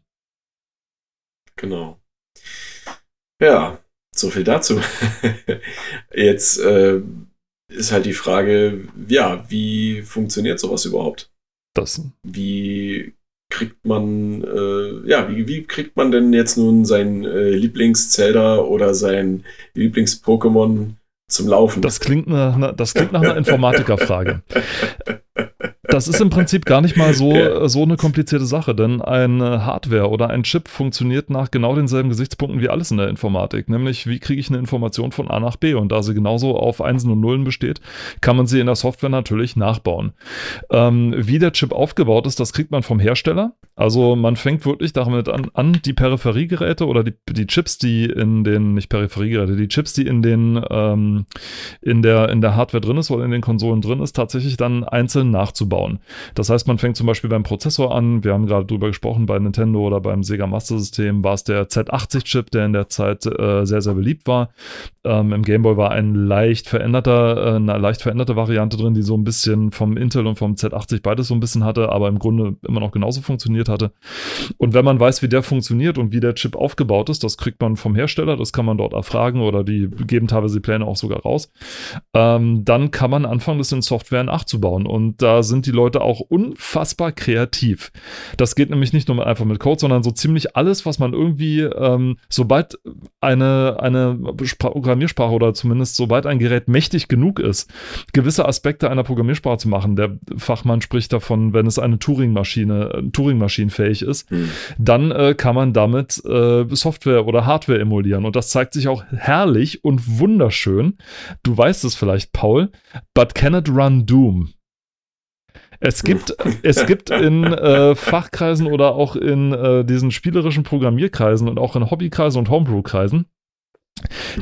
Genau. Ja, so viel dazu. <laughs> Jetzt äh, ist halt die Frage, ja, wie funktioniert sowas überhaupt? Das. Wie kriegt man, äh, ja, wie, wie kriegt man denn jetzt nun sein äh, Lieblings-Zelda oder sein Lieblings-Pokémon zum Laufen? Das klingt, nach, das klingt nach einer <laughs> Informatikerfrage. Das ist im Prinzip gar nicht mal so, <laughs> ja. so eine komplizierte Sache, denn eine Hardware oder ein Chip funktioniert nach genau denselben Gesichtspunkten wie alles in der Informatik, nämlich wie kriege ich eine Information von A nach B und da sie genauso auf Einsen und Nullen besteht, kann man sie in der Software natürlich nachbauen. Ähm, wie der Chip aufgebaut ist, das kriegt man vom Hersteller. Also man fängt wirklich damit an, an die Peripheriegeräte oder die, die Chips, die in den, nicht Peripheriegeräte, die Chips, die in den ähm, in der, in der Hardware drin ist oder in den Konsolen drin ist, tatsächlich dann einzeln nachzubauen bauen. Das heißt, man fängt zum Beispiel beim Prozessor an. Wir haben gerade drüber gesprochen, bei Nintendo oder beim Sega Master System war es der Z80-Chip, der in der Zeit äh, sehr, sehr beliebt war. Ähm, Im Game Boy war ein leicht veränderter, äh, eine leicht veränderte Variante drin, die so ein bisschen vom Intel und vom Z80 beides so ein bisschen hatte, aber im Grunde immer noch genauso funktioniert hatte. Und wenn man weiß, wie der funktioniert und wie der Chip aufgebaut ist, das kriegt man vom Hersteller, das kann man dort erfragen oder die geben teilweise die Pläne auch sogar raus, ähm, dann kann man anfangen, das in Software nachzubauen. Und da sind die Leute auch unfassbar kreativ. Das geht nämlich nicht nur einfach mit Code, sondern so ziemlich alles, was man irgendwie, ähm, sobald eine, eine Programmiersprache oder zumindest sobald ein Gerät mächtig genug ist, gewisse Aspekte einer Programmiersprache zu machen. Der Fachmann spricht davon, wenn es eine Turing-Maschine, Turing-Maschinenfähig ist, mhm. dann äh, kann man damit äh, Software oder Hardware emulieren. Und das zeigt sich auch herrlich und wunderschön. Du weißt es vielleicht, Paul, but can it run Doom? Es gibt, es gibt in äh, Fachkreisen oder auch in äh, diesen spielerischen Programmierkreisen und auch in Hobbykreisen und Homebrew-Kreisen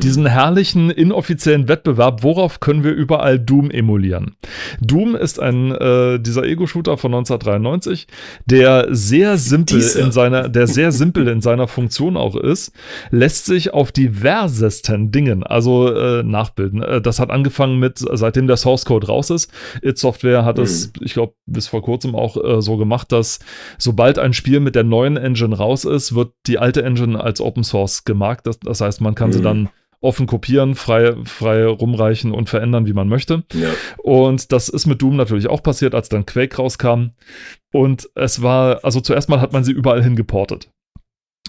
diesen herrlichen inoffiziellen Wettbewerb, worauf können wir überall Doom emulieren. Doom ist ein äh, dieser Ego-Shooter von 1993, der sehr simpel Diese. in seiner, der sehr <laughs> simpel in seiner Funktion auch ist, lässt sich auf diversesten Dingen, also äh, nachbilden. Äh, das hat angefangen mit, seitdem der Source Code raus ist. It Software hat es, mhm. ich glaube, bis vor kurzem auch äh, so gemacht, dass sobald ein Spiel mit der neuen Engine raus ist, wird die alte Engine als Open Source gemarkt. Das, das heißt, man kann mhm. sie dann offen kopieren, frei, frei rumreichen und verändern, wie man möchte. Ja. Und das ist mit Doom natürlich auch passiert, als dann Quake rauskam. Und es war, also zuerst mal hat man sie überall hin geportet.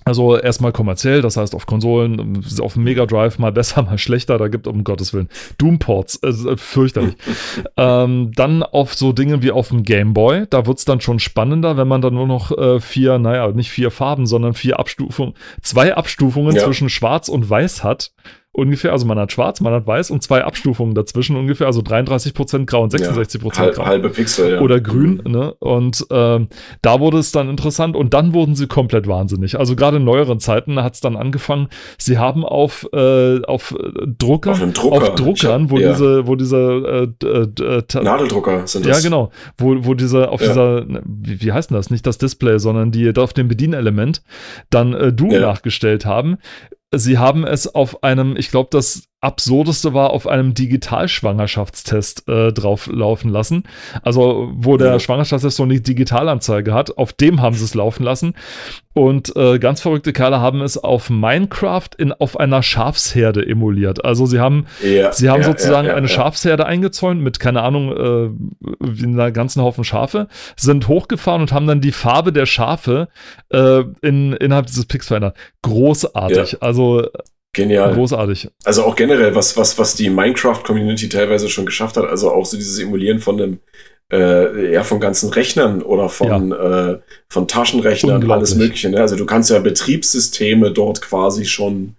Also erstmal kommerziell, das heißt auf Konsolen, auf dem Mega Drive mal besser, <laughs> mal schlechter, da gibt um Gottes Willen Doom-Ports, äh, fürchterlich. <laughs> ähm, dann auf so Dinge wie auf dem Game Boy, da wird es dann schon spannender, wenn man dann nur noch äh, vier, naja, nicht vier Farben, sondern vier Abstufungen, zwei Abstufungen ja. zwischen Schwarz und Weiß hat ungefähr. Also man hat schwarz, man hat weiß und zwei Abstufungen dazwischen ungefähr. Also 33% grau und 66% ja, grau. Halbe Pixel, ja. Oder grün. Ne? Und ähm, da wurde es dann interessant und dann wurden sie komplett wahnsinnig. Also gerade in neueren Zeiten hat es dann angefangen, sie haben auf, äh, auf Drucker, auf, Drucker. auf Druckern, wo ja. diese, wo diese äh, äh, Nadeldrucker sind das. Ja, genau. Wo, wo diese, auf ja. dieser, ne, wie, wie heißt denn das? Nicht das Display, sondern die auf dem Bedienelement dann äh, Doom nachgestellt haben sie haben es auf einem, ich glaube, das absurdeste war, auf einem Digitalschwangerschaftstest äh, drauf laufen lassen. Also, wo der ja. Schwangerschaftstest so eine Digitalanzeige hat, auf dem haben sie es laufen lassen. Und äh, ganz verrückte Kerle haben es auf Minecraft in, auf einer Schafsherde emuliert. Also sie haben, ja, sie haben ja, sozusagen eine Schafsherde eingezäunt mit, keine Ahnung, äh, einer ganzen Haufen Schafe, sind hochgefahren und haben dann die Farbe der Schafe äh, in, innerhalb dieses Pix verändert. Großartig. Also Genial. Großartig. Also auch generell, was, was, was die Minecraft-Community teilweise schon geschafft hat, also auch so dieses Emulieren von einem, äh, ja, von ganzen Rechnern oder von, ja. äh, von Taschenrechnern, alles Mögliche. Ne? Also du kannst ja Betriebssysteme dort quasi schon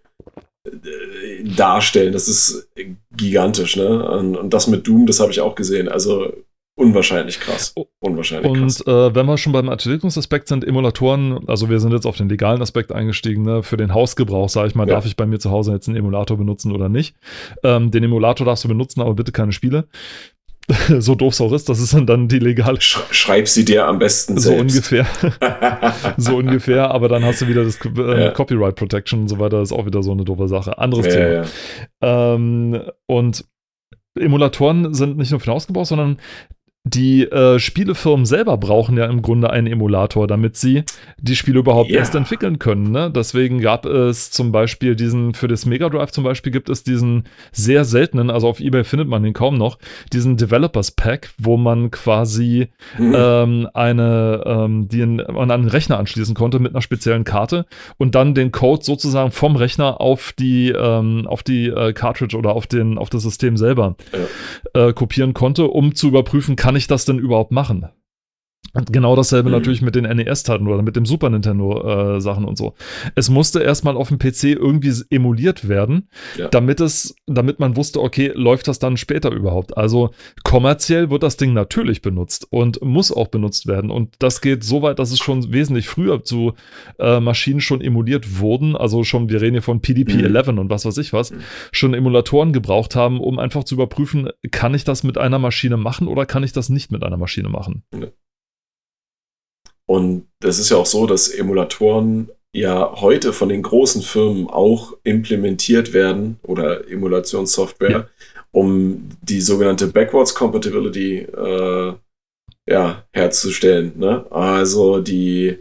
äh, darstellen. Das ist gigantisch, ne? Und, und das mit Doom, das habe ich auch gesehen. Also Unwahrscheinlich krass. Unwahrscheinlich und, krass. Und äh, wenn wir schon beim Entwicklungsaspekt sind, Emulatoren, also wir sind jetzt auf den legalen Aspekt eingestiegen, ne? für den Hausgebrauch, sage ich mal, ja. darf ich bei mir zu Hause jetzt einen Emulator benutzen oder nicht. Ähm, den Emulator darfst du benutzen, aber bitte keine Spiele. <laughs> so doof es auch ist, das ist dann die legale. Sch schreib sie dir am besten so selbst. ungefähr. <laughs> so ungefähr, aber dann hast du wieder das äh, ja. Copyright Protection und so weiter, das ist auch wieder so eine doofe Sache. Anderes ja, Thema. Ähm, und Emulatoren sind nicht nur für den Hausgebrauch, sondern die äh, Spielefirmen selber brauchen ja im Grunde einen Emulator, damit sie die Spiele überhaupt yeah. erst entwickeln können. Ne? Deswegen gab es zum Beispiel diesen, für das Mega Drive zum Beispiel gibt es diesen sehr seltenen, also auf Ebay findet man den kaum noch, diesen Developers Pack, wo man quasi mhm. ähm, eine, ähm, die in, an einen Rechner anschließen konnte mit einer speziellen Karte und dann den Code sozusagen vom Rechner auf die, ähm, auf die äh, Cartridge oder auf, den, auf das System selber ja. äh, kopieren konnte, um zu überprüfen, kann ich das denn überhaupt machen? Und genau dasselbe mhm. natürlich mit den NES-Taten oder mit dem Super Nintendo-Sachen äh, und so. Es musste erstmal auf dem PC irgendwie emuliert werden, ja. damit es, damit man wusste, okay, läuft das dann später überhaupt? Also kommerziell wird das Ding natürlich benutzt und muss auch benutzt werden. Und das geht so weit, dass es schon wesentlich früher zu äh, Maschinen schon emuliert wurden. Also schon, wir reden hier von PDP-11 mhm. und was weiß ich was, mhm. schon Emulatoren gebraucht haben, um einfach zu überprüfen, kann ich das mit einer Maschine machen oder kann ich das nicht mit einer Maschine machen? Und das ist ja auch so, dass Emulatoren ja heute von den großen Firmen auch implementiert werden oder Emulationssoftware, ja. um die sogenannte Backwards Compatibility äh, ja, herzustellen. Ne? Also die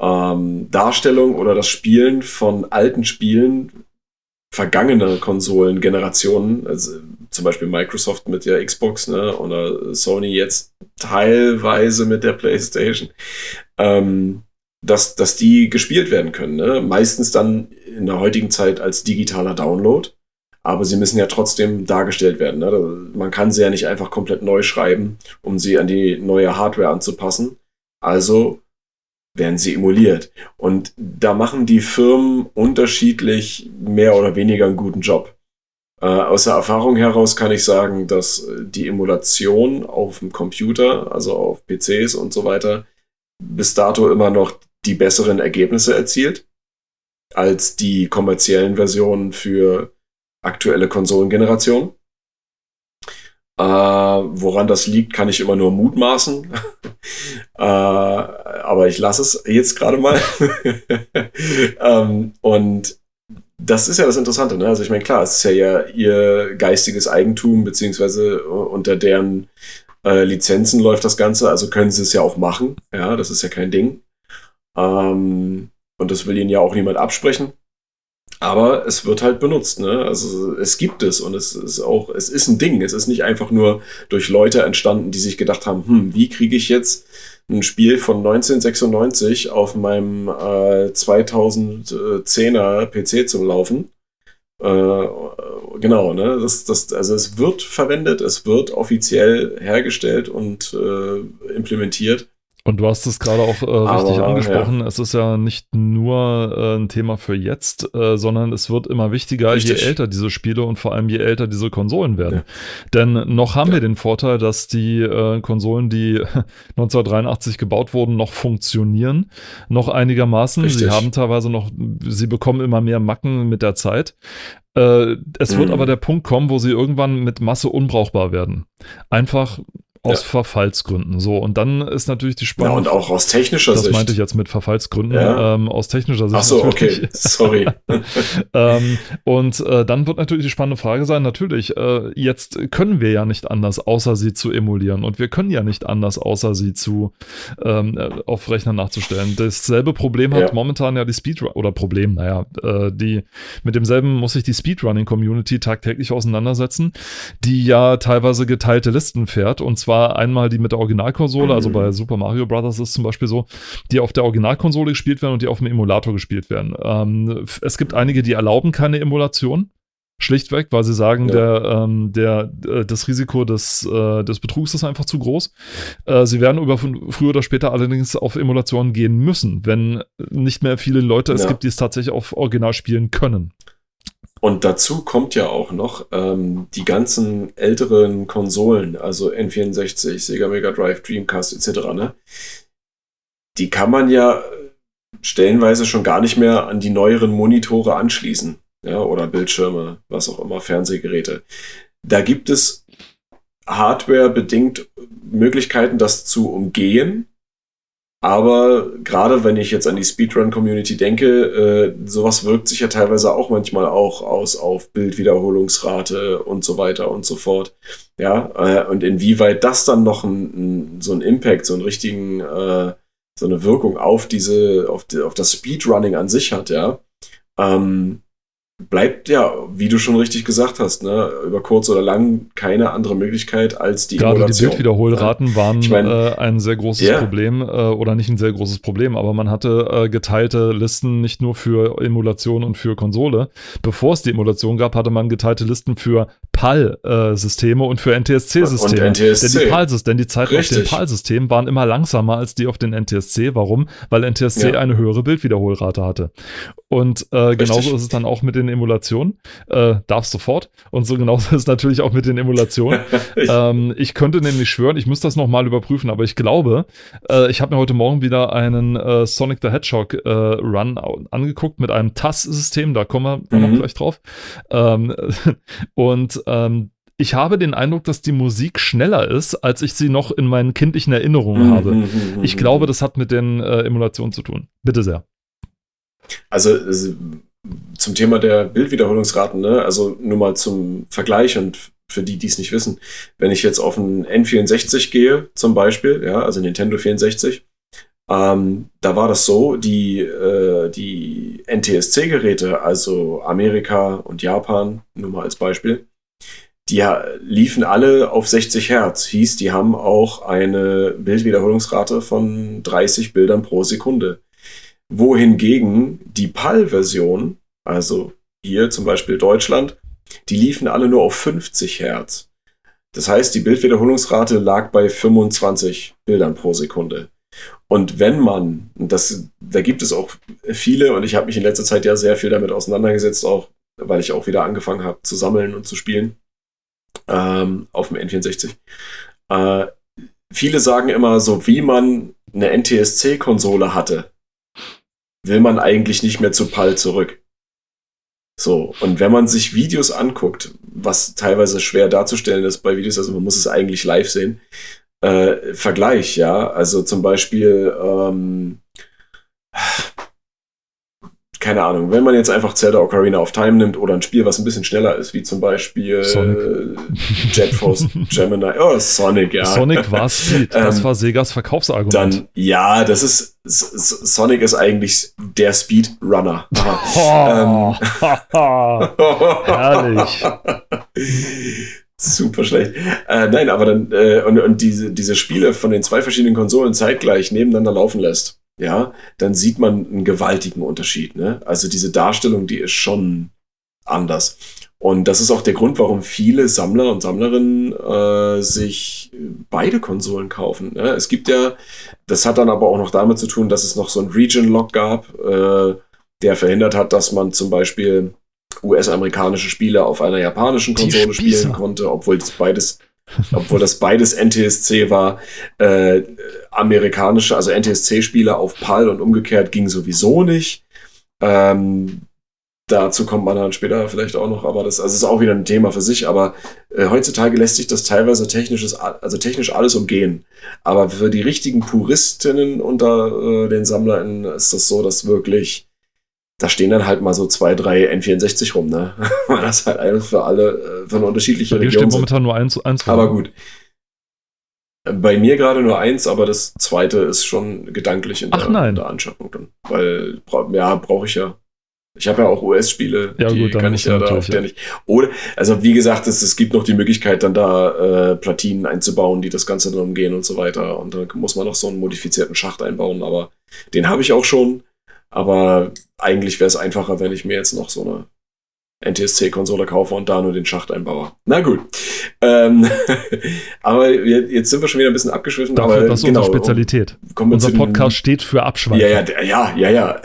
ähm, Darstellung oder das Spielen von alten Spielen vergangener Konsolengenerationen, also zum Beispiel Microsoft mit der Xbox ne, oder Sony jetzt teilweise mit der PlayStation, ähm, dass, dass die gespielt werden können. Ne? Meistens dann in der heutigen Zeit als digitaler Download, aber sie müssen ja trotzdem dargestellt werden. Ne? Man kann sie ja nicht einfach komplett neu schreiben, um sie an die neue Hardware anzupassen. Also werden sie emuliert. Und da machen die Firmen unterschiedlich mehr oder weniger einen guten Job. Äh, aus der Erfahrung heraus kann ich sagen, dass die Emulation auf dem Computer, also auf PCs und so weiter, bis dato immer noch die besseren Ergebnisse erzielt. als die kommerziellen Versionen für aktuelle Konsolengenerationen. Äh, woran das liegt, kann ich immer nur mutmaßen. <laughs> äh, aber ich lasse es jetzt gerade mal. <laughs> ähm, und das ist ja das Interessante. Ne? Also ich meine, klar, es ist ja, ja ihr geistiges Eigentum, beziehungsweise unter deren äh, Lizenzen läuft das Ganze. Also können sie es ja auch machen. Ja, das ist ja kein Ding. Ähm, und das will ihnen ja auch niemand absprechen. Aber es wird halt benutzt, ne? Also es gibt es und es ist auch, es ist ein Ding. Es ist nicht einfach nur durch Leute entstanden, die sich gedacht haben, hm, wie kriege ich jetzt ein Spiel von 1996 auf meinem äh, 2010er PC zum Laufen? Äh, genau, ne? Das, das, also es wird verwendet, es wird offiziell hergestellt und äh, implementiert. Und du hast es gerade auch äh, richtig Aber, angesprochen. Ja. Es ist ja nicht nur äh, ein Thema für jetzt, äh, sondern es wird immer wichtiger, richtig. je älter diese Spiele und vor allem je älter diese Konsolen werden. Ja. Denn noch haben ja. wir den Vorteil, dass die äh, Konsolen, die <laughs> 1983 gebaut wurden, noch funktionieren, noch einigermaßen. Richtig. Sie haben teilweise noch, sie bekommen immer mehr Macken mit der Zeit. Äh, es mhm. wird aber der Punkt kommen, wo sie irgendwann mit Masse unbrauchbar werden. Einfach aus ja. Verfallsgründen. So, und dann ist natürlich die Spannung. Ja, und auch aus technischer das Sicht. Das meinte ich jetzt mit Verfallsgründen. Ja. Ähm, aus technischer Sicht. Ach so, okay. Sorry. <laughs> ähm, und äh, dann wird natürlich die spannende Frage sein: natürlich, äh, jetzt können wir ja nicht anders, außer sie zu emulieren. Und wir können ja nicht anders, außer sie zu ähm, äh, auf Rechnern nachzustellen. Dasselbe Problem hat momentan ja die Speedrun, oder Problem, naja, äh, die, mit demselben muss sich die Speedrunning-Community tagtäglich auseinandersetzen, die ja teilweise geteilte Listen fährt und zwar war einmal die mit der Originalkonsole, also bei Super Mario Bros. ist zum Beispiel so, die auf der Originalkonsole gespielt werden und die auf dem Emulator gespielt werden. Ähm, es gibt einige, die erlauben keine Emulation. Schlichtweg, weil sie sagen, ja. der, ähm, der, äh, das Risiko des, äh, des Betrugs ist einfach zu groß. Äh, sie werden über früher oder später allerdings auf Emulationen gehen müssen, wenn nicht mehr viele Leute ja. es gibt, die es tatsächlich auf Original spielen können. Und dazu kommt ja auch noch ähm, die ganzen älteren Konsolen, also N64, Sega Mega Drive, Dreamcast etc. Ne? Die kann man ja stellenweise schon gar nicht mehr an die neueren Monitore anschließen. Ja, oder Bildschirme, was auch immer, Fernsehgeräte. Da gibt es hardware-bedingt Möglichkeiten, das zu umgehen. Aber gerade wenn ich jetzt an die Speedrun-Community denke, äh, sowas wirkt sich ja teilweise auch manchmal auch aus auf Bildwiederholungsrate und so weiter und so fort. Ja, äh, und inwieweit das dann noch ein, ein, so einen Impact, so einen richtigen, äh, so eine Wirkung auf diese, auf, die, auf das Speedrunning an sich hat, ja. Ähm, bleibt ja, wie du schon richtig gesagt hast, ne, über kurz oder lang keine andere Möglichkeit als die Gerade Emulation. die Bildwiederholraten waren ich mein, äh, ein sehr großes yeah. Problem äh, oder nicht ein sehr großes Problem, aber man hatte äh, geteilte Listen nicht nur für Emulation und für Konsole. Bevor es die Emulation gab, hatte man geteilte Listen für PAL-Systeme und für NTSC-Systeme. NTSC. Denn die PAL, denn die Zeiten auf den PAL-Systemen waren immer langsamer als die auf den NTSC. Warum? Weil NTSC ja. eine höhere Bildwiederholrate hatte. Und äh, genauso ist es dann auch mit den Emulationen. Äh, darfst sofort. Und so genauso ist es natürlich auch mit den Emulationen. <laughs> ich, ähm, ich könnte nämlich schwören, ich muss das nochmal überprüfen, aber ich glaube, äh, ich habe mir heute Morgen wieder einen äh, Sonic the Hedgehog äh, Run angeguckt mit einem TAS-System, da kommen wir mhm. noch gleich drauf. Ähm, <laughs> und ähm, ich habe den Eindruck, dass die Musik schneller ist, als ich sie noch in meinen kindlichen Erinnerungen mhm, habe. Mhm, mhm, ich glaube, das hat mit den äh, Emulationen zu tun. Bitte sehr. Also zum Thema der Bildwiederholungsraten, ne? also nur mal zum Vergleich und für die, die es nicht wissen, wenn ich jetzt auf einen N64 gehe, zum Beispiel, ja, also Nintendo 64, ähm, da war das so, die, äh, die NTSC-Geräte, also Amerika und Japan, nur mal als Beispiel, die liefen alle auf 60 Hertz. Hieß, die haben auch eine Bildwiederholungsrate von 30 Bildern pro Sekunde wohingegen die PAL-Version, also hier zum Beispiel Deutschland, die liefen alle nur auf 50 Hertz. Das heißt, die Bildwiederholungsrate lag bei 25 Bildern pro Sekunde. Und wenn man, das, da gibt es auch viele, und ich habe mich in letzter Zeit ja sehr viel damit auseinandergesetzt, auch weil ich auch wieder angefangen habe zu sammeln und zu spielen ähm, auf dem N64. Äh, viele sagen immer, so wie man eine NTSC-Konsole hatte, will man eigentlich nicht mehr zu PAL zurück. So, und wenn man sich Videos anguckt, was teilweise schwer darzustellen ist bei Videos, also man muss es eigentlich live sehen, äh, Vergleich, ja, also zum Beispiel, ähm, keine Ahnung, wenn man jetzt einfach Zelda Ocarina of Time nimmt oder ein Spiel, was ein bisschen schneller ist, wie zum Beispiel Sonic. <laughs> Jet Force Gemini, oh, Sonic, ja. Sonic war Speed, <laughs> das ähm, war Segas Verkaufsargument. Dann, ja, das ist, Sonic ist eigentlich der Speedrunner. Oh, <laughs> ähm, herrlich. Super schlecht. Äh, nein, aber dann, äh, und, und diese, diese Spiele von den zwei verschiedenen Konsolen zeitgleich nebeneinander laufen lässt ja, dann sieht man einen gewaltigen Unterschied. Ne? Also diese Darstellung, die ist schon anders. Und das ist auch der Grund, warum viele Sammler und Sammlerinnen äh, sich beide Konsolen kaufen. Ne? Es gibt ja, das hat dann aber auch noch damit zu tun, dass es noch so ein Region-Lock gab, äh, der verhindert hat, dass man zum Beispiel US-amerikanische Spiele auf einer japanischen Konsole spielen konnte, obwohl das beides obwohl das beides NTSC war. Äh, amerikanische, also NTSC-Spieler auf PAL und umgekehrt ging sowieso nicht. Ähm, dazu kommt man dann später vielleicht auch noch, aber das also ist auch wieder ein Thema für sich. Aber äh, heutzutage lässt sich das teilweise technisches, also technisch alles umgehen. Aber für die richtigen Puristinnen unter äh, den SammlerInnen ist das so, dass wirklich da stehen dann halt mal so zwei, drei N64 rum, ne? <laughs> Weil das halt einfach für alle, äh, für eine unterschiedliche Region steht momentan nur eins, eins Aber gut. Bei mir gerade nur eins, aber das zweite ist schon gedanklich in der, in der Anschaffung dann. Weil, ja, brauche ich ja. Ich habe ja auch US-Spiele, ja, die gut, kann ich ja da auch ständig. Oder, also wie gesagt, es, es gibt noch die Möglichkeit, dann da äh, Platinen einzubauen, die das Ganze dann umgehen und so weiter. Und dann muss man noch so einen modifizierten Schacht einbauen, aber den habe ich auch schon. Aber eigentlich wäre es einfacher, wenn ich mir jetzt noch so eine NTSC-Konsole kaufe und da nur den Schacht einbaue. Na gut. Ähm, <laughs> aber jetzt sind wir schon wieder ein bisschen abgeschwiffen. Dafür, aber das ist genau, unsere Spezialität. Unser Podcast steht für Abschweifen. Ja, ja, ja, ja, ja.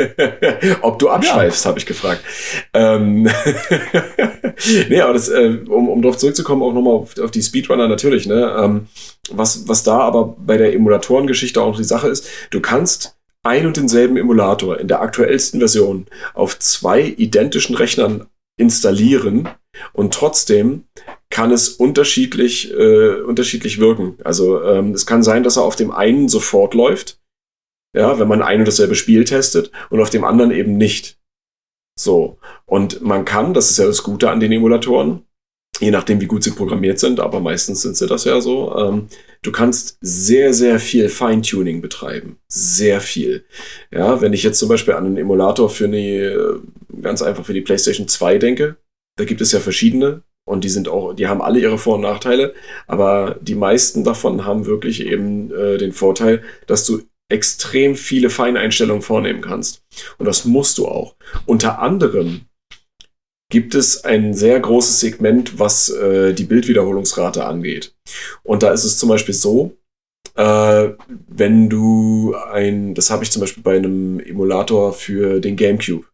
<laughs> Ob du abschweifst, ja. habe ich gefragt. Ähm, <laughs> nee, aber das, äh, um, um darauf zurückzukommen, auch nochmal auf, auf die Speedrunner natürlich, ne? Ähm, was, was da aber bei der Emulatorengeschichte auch die Sache ist, du kannst ein und denselben Emulator in der aktuellsten Version auf zwei identischen Rechnern installieren und trotzdem kann es unterschiedlich, äh, unterschiedlich wirken. Also ähm, es kann sein, dass er auf dem einen sofort läuft, ja, wenn man ein und dasselbe Spiel testet und auf dem anderen eben nicht. So. Und man kann, das ist ja das Gute an den Emulatoren, je nachdem, wie gut sie programmiert sind, aber meistens sind sie das ja so. Ähm, du kannst sehr, sehr viel Feintuning betreiben. Sehr viel. Ja, wenn ich jetzt zum Beispiel an einen Emulator für eine, ganz einfach für die PlayStation 2 denke, da gibt es ja verschiedene und die sind auch, die haben alle ihre Vor- und Nachteile, aber die meisten davon haben wirklich eben äh, den Vorteil, dass du extrem viele Feineinstellungen vornehmen kannst. Und das musst du auch. Unter anderem gibt es ein sehr großes Segment, was äh, die Bildwiederholungsrate angeht. Und da ist es zum Beispiel so, äh, wenn du ein, das habe ich zum Beispiel bei einem Emulator für den GameCube.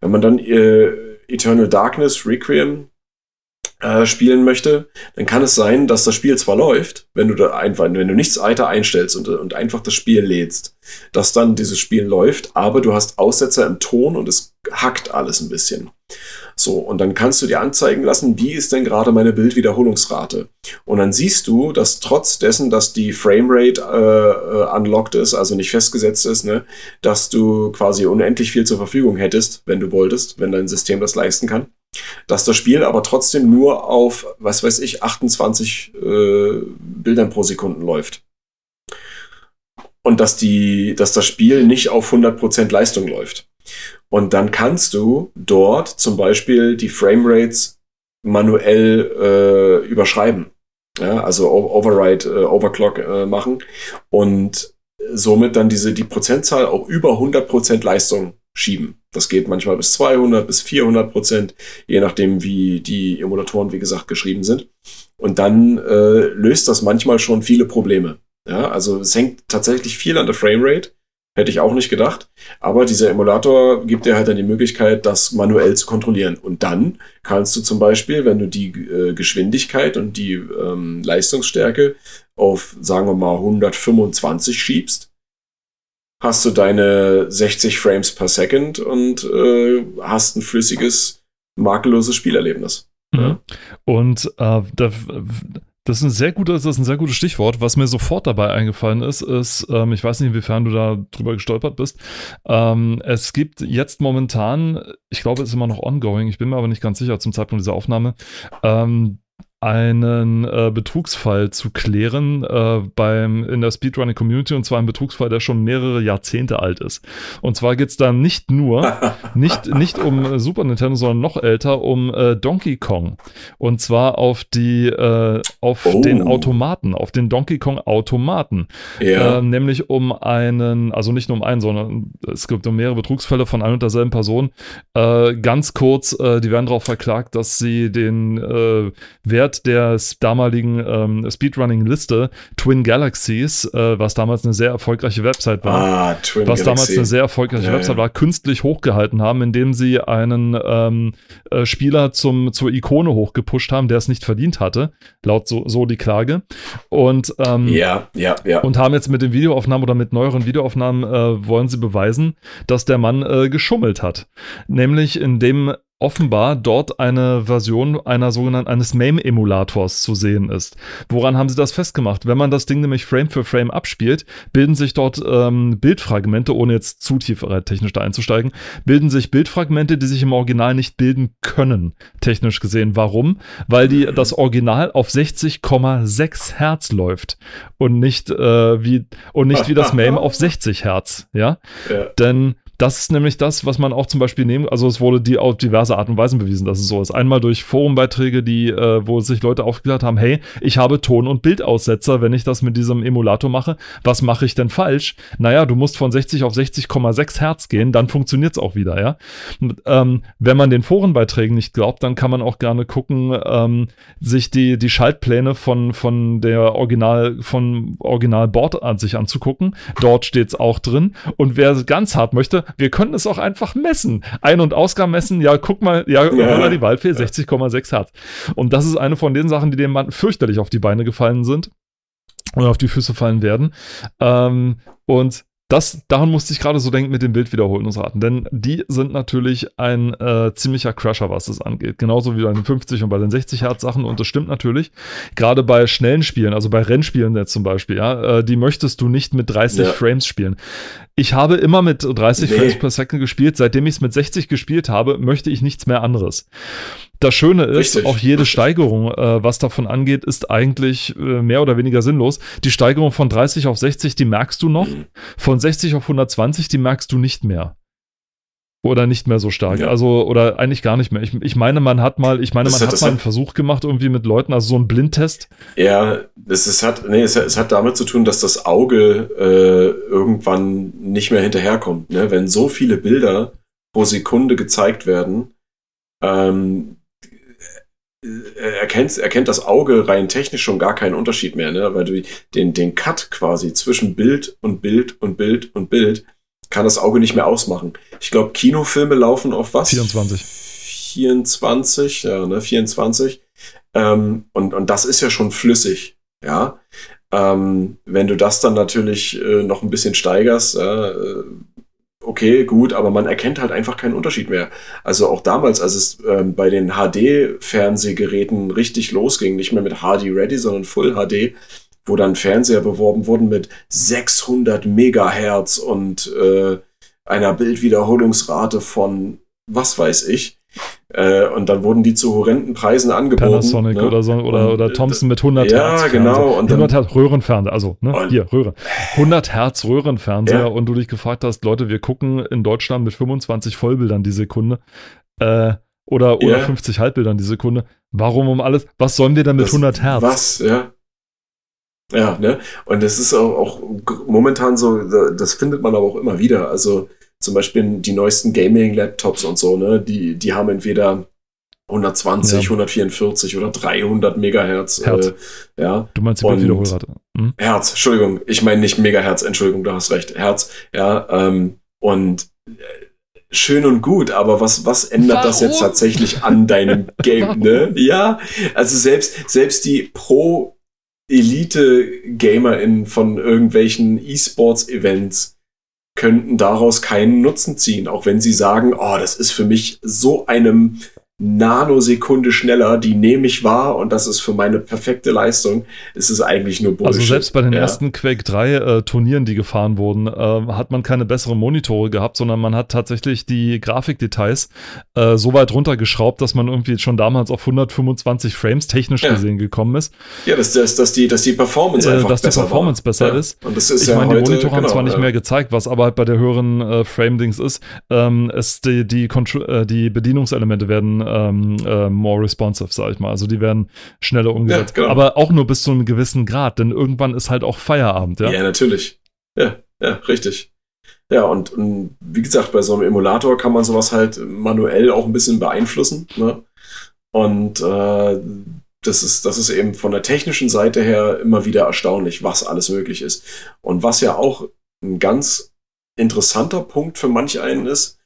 Wenn man dann äh, Eternal Darkness Requiem äh, spielen möchte, dann kann es sein, dass das Spiel zwar läuft, wenn du da einfach, wenn du nichts weiter einstellst und, und einfach das Spiel lädst, dass dann dieses Spiel läuft, aber du hast Aussetzer im Ton und es hackt alles ein bisschen. So, und dann kannst du dir anzeigen lassen, wie ist denn gerade meine Bildwiederholungsrate. Und dann siehst du, dass trotz dessen, dass die Framerate äh, äh, unlocked ist, also nicht festgesetzt ist, ne, dass du quasi unendlich viel zur Verfügung hättest, wenn du wolltest, wenn dein System das leisten kann. Dass das Spiel aber trotzdem nur auf, was weiß ich, 28 äh, Bildern pro Sekunde läuft. Und dass, die, dass das Spiel nicht auf 100% Leistung läuft. Und dann kannst du dort zum Beispiel die Framerates manuell äh, überschreiben. Ja, also Override, äh, Overclock äh, machen und somit dann diese, die Prozentzahl auch über 100% Leistung schieben. Das geht manchmal bis 200, bis 400 Prozent, je nachdem, wie die Emulatoren, wie gesagt, geschrieben sind. Und dann äh, löst das manchmal schon viele Probleme. Ja, also es hängt tatsächlich viel an der Framerate. Hätte ich auch nicht gedacht. Aber dieser Emulator gibt dir halt dann die Möglichkeit, das manuell zu kontrollieren. Und dann kannst du zum Beispiel, wenn du die äh, Geschwindigkeit und die ähm, Leistungsstärke auf, sagen wir mal, 125 schiebst, hast du deine 60 Frames per Second und äh, hast ein flüssiges, makelloses Spielerlebnis. Mhm. Und äh, da, das ist ein sehr gutes, das ist ein sehr gutes Stichwort. Was mir sofort dabei eingefallen ist, ist, ähm, ich weiß nicht, inwiefern du da drüber gestolpert bist. Ähm, es gibt jetzt momentan, ich glaube, es ist immer noch ongoing, ich bin mir aber nicht ganz sicher zum Zeitpunkt dieser Aufnahme, ähm, einen äh, Betrugsfall zu klären äh, beim, in der Speedrunning Community und zwar ein Betrugsfall, der schon mehrere Jahrzehnte alt ist. Und zwar geht es da nicht nur, <laughs> nicht, nicht um Super Nintendo, sondern noch älter, um äh, Donkey Kong. Und zwar auf die, äh, auf oh. den Automaten, auf den Donkey Kong Automaten. Ja. Ähm, nämlich um einen, also nicht nur um einen, sondern es gibt um mehrere Betrugsfälle von ein und derselben Person. Äh, ganz kurz, äh, die werden darauf verklagt, dass sie den Wert Wert der damaligen ähm, Speedrunning-Liste Twin Galaxies, äh, was damals eine sehr erfolgreiche Website war, ah, Twin was Galaxy. damals eine sehr erfolgreiche ja, Website ja. war, künstlich hochgehalten haben, indem sie einen ähm, äh, Spieler zum, zur Ikone hochgepusht haben, der es nicht verdient hatte, laut so, so die Klage. Und, ähm, ja, ja, ja. und haben jetzt mit den Videoaufnahmen oder mit neueren Videoaufnahmen äh, wollen sie beweisen, dass der Mann äh, geschummelt hat. Nämlich indem offenbar dort eine Version einer sogenannten eines MAME-Emulators zu sehen ist. Woran haben sie das festgemacht? Wenn man das Ding nämlich Frame für Frame abspielt, bilden sich dort ähm, Bildfragmente, ohne jetzt zu tief äh, technisch da einzusteigen, bilden sich Bildfragmente, die sich im Original nicht bilden können, technisch gesehen. Warum? Weil die das Original auf 60,6 Hertz läuft und nicht äh, wie und nicht wie das <laughs> MAME auf 60 Hertz, ja? ja. Denn das ist nämlich das, was man auch zum Beispiel nehmen, also es wurde die auf diverse Art und Weisen bewiesen, dass es so ist. Einmal durch Forumbeiträge, die, äh, wo sich Leute aufgeklärt haben, hey, ich habe Ton- und Bildaussetzer, wenn ich das mit diesem Emulator mache. Was mache ich denn falsch? Naja, du musst von 60 auf 60,6 Hertz gehen, dann funktioniert es auch wieder, ja. Ähm, wenn man den Forenbeiträgen nicht glaubt, dann kann man auch gerne gucken, ähm, sich die, die Schaltpläne von, von der Original, von Original Board an sich anzugucken. Dort steht es auch drin. Und wer ganz hart möchte, wir können es auch einfach messen. Ein- und Ausgaben messen, ja, guck mal, ja, ja. die Waldfee, 60,6 Hertz. Und das ist eine von den Sachen, die dem Mann fürchterlich auf die Beine gefallen sind oder auf die Füße fallen werden. Ähm, und das, daran musste ich gerade so denken mit den Bildwiederholungsraten, denn die sind natürlich ein äh, ziemlicher Crusher, was das angeht. Genauso wie bei den 50 und bei den 60 Hertz Sachen und das stimmt natürlich. Gerade bei schnellen Spielen, also bei Rennspielen jetzt zum Beispiel, ja, äh, die möchtest du nicht mit 30 ja. Frames spielen. Ich habe immer mit 30 nee. Frames per Second gespielt. Seitdem ich es mit 60 gespielt habe, möchte ich nichts mehr anderes. Das Schöne ist, Richtig. auch jede Steigerung, äh, was davon angeht, ist eigentlich äh, mehr oder weniger sinnlos. Die Steigerung von 30 auf 60, die merkst du noch. Mhm. Von 60 auf 120, die merkst du nicht mehr. Oder nicht mehr so stark. Ja. Also, oder eigentlich gar nicht mehr. Ich, ich meine, man hat mal, ich meine, man hat, hat mal einen Versuch gemacht, irgendwie mit Leuten, also so ein Blindtest. Ja, es, es hat, nee, es, es, hat damit zu tun, dass das Auge äh, irgendwann nicht mehr hinterherkommt. Ne? Wenn so viele Bilder pro Sekunde gezeigt werden, ähm, äh, erkennt, erkennt das Auge rein technisch schon gar keinen Unterschied mehr, ne? weil du den, den Cut quasi zwischen Bild und Bild und Bild und Bild kann das Auge nicht mehr ausmachen. Ich glaube, Kinofilme laufen auf was? 24. 24, ja, ne, 24. Ähm, und, und das ist ja schon flüssig, ja. Ähm, wenn du das dann natürlich äh, noch ein bisschen steigerst, äh, okay, gut, aber man erkennt halt einfach keinen Unterschied mehr. Also auch damals, als es ähm, bei den HD-Fernsehgeräten richtig losging, nicht mehr mit HD Ready, sondern Full HD, wo dann Fernseher beworben wurden mit 600 Megahertz und äh, einer Bildwiederholungsrate von was weiß ich. Äh, und dann wurden die zu horrenden Preisen angeboten. Panasonic ne? oder so oder, oder Thompson mit 100 ja, Hertz. Ja, genau. Und 100 Hertz Röhrenfernseher, also ne? hier Röhre. 100 Hertz Röhrenfernseher ja. und du dich gefragt hast, Leute, wir gucken in Deutschland mit 25 Vollbildern die Sekunde. Äh, oder, oder ja. 50 Halbbildern die Sekunde. Warum um alles? Was sollen wir denn mit das, 100 Hertz? Was, ja. Ja, ne? Und das ist auch, auch momentan so, das findet man aber auch immer wieder. Also zum Beispiel die neuesten Gaming-Laptops und so, ne? Die, die haben entweder 120, ja. 144 oder 300 Megahertz. Herz. Äh, ja. Du meinst die Bildwiederholrate? Hm? Herz, Entschuldigung. Ich meine nicht Megahertz, Entschuldigung, du hast recht. Herz, ja. Ähm, und äh, schön und gut, aber was, was ändert Warum? das jetzt tatsächlich an deinem <laughs> Game, ne? Ja, also selbst, selbst die Pro Elite-GamerInnen von irgendwelchen E-Sports-Events könnten daraus keinen Nutzen ziehen, auch wenn sie sagen, oh, das ist für mich so einem Nanosekunde schneller, die nehme ich wahr und das ist für meine perfekte Leistung, ist es eigentlich nur Bullshit. Also selbst bei den ja. ersten Quake 3 äh, Turnieren, die gefahren wurden, äh, hat man keine besseren Monitore gehabt, sondern man hat tatsächlich die Grafikdetails äh, so weit runtergeschraubt, dass man irgendwie schon damals auf 125 Frames technisch ja. gesehen gekommen ist. Ja, dass, dass, dass, die, dass die Performance äh, einfach dass besser die Performance war. besser ja. ist. Und das ist ich ja meine, die Monitore genau, haben zwar nicht mehr gezeigt, was aber halt bei der höheren äh, Frame-Dings ist. Ähm, es, die, die, äh, die Bedienungselemente werden ähm, äh, more responsive, sag ich mal. Also die werden schneller umgesetzt. Ja, genau. Aber auch nur bis zu einem gewissen Grad, denn irgendwann ist halt auch Feierabend, ja? Ja, natürlich. Ja, ja, richtig. Ja, und, und wie gesagt, bei so einem Emulator kann man sowas halt manuell auch ein bisschen beeinflussen. Ne? Und äh, das ist, das ist eben von der technischen Seite her immer wieder erstaunlich, was alles möglich ist. Und was ja auch ein ganz interessanter Punkt für manch einen ist,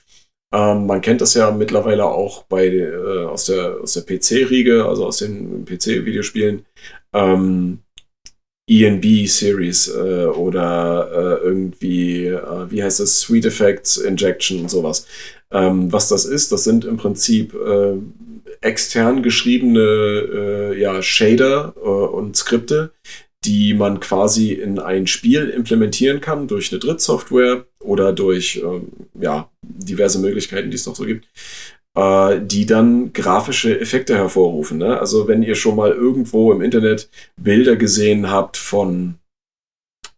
ähm, man kennt das ja mittlerweile auch bei, äh, aus der, aus der PC-Riege, also aus den PC-Videospielen. Ähm, ENB-Series äh, oder äh, irgendwie, äh, wie heißt das, Sweet Effects Injection und sowas. Ähm, was das ist, das sind im Prinzip äh, extern geschriebene äh, ja, Shader äh, und Skripte, die man quasi in ein Spiel implementieren kann durch eine Drittsoftware oder durch ähm, ja, diverse Möglichkeiten, die es noch so gibt, äh, die dann grafische Effekte hervorrufen. Ne? Also wenn ihr schon mal irgendwo im Internet Bilder gesehen habt von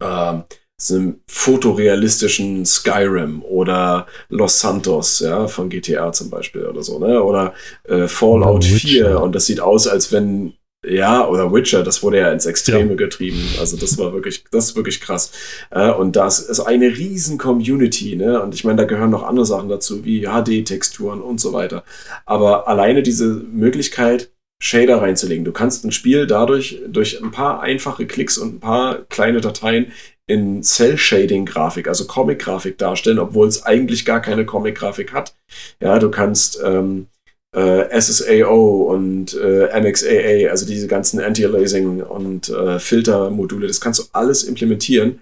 äh, so einem fotorealistischen Skyrim oder Los Santos, ja, von GTA zum Beispiel oder so, ne? Oder äh, Fallout 4 und das sieht aus, als wenn ja, oder Witcher, das wurde ja ins Extreme ja. getrieben. Also das war wirklich, das ist wirklich krass. Äh, und das ist eine riesen Community, ne? Und ich meine, da gehören noch andere Sachen dazu, wie HD-Texturen und so weiter. Aber alleine diese Möglichkeit, Shader reinzulegen. Du kannst ein Spiel dadurch durch ein paar einfache Klicks und ein paar kleine Dateien in Cell-Shading-Grafik, also Comic-Grafik darstellen, obwohl es eigentlich gar keine Comic-Grafik hat. Ja, du kannst ähm, äh, SSAO und äh, MXAA, also diese ganzen Anti-Aliasing und äh, Filtermodule, das kannst du alles implementieren,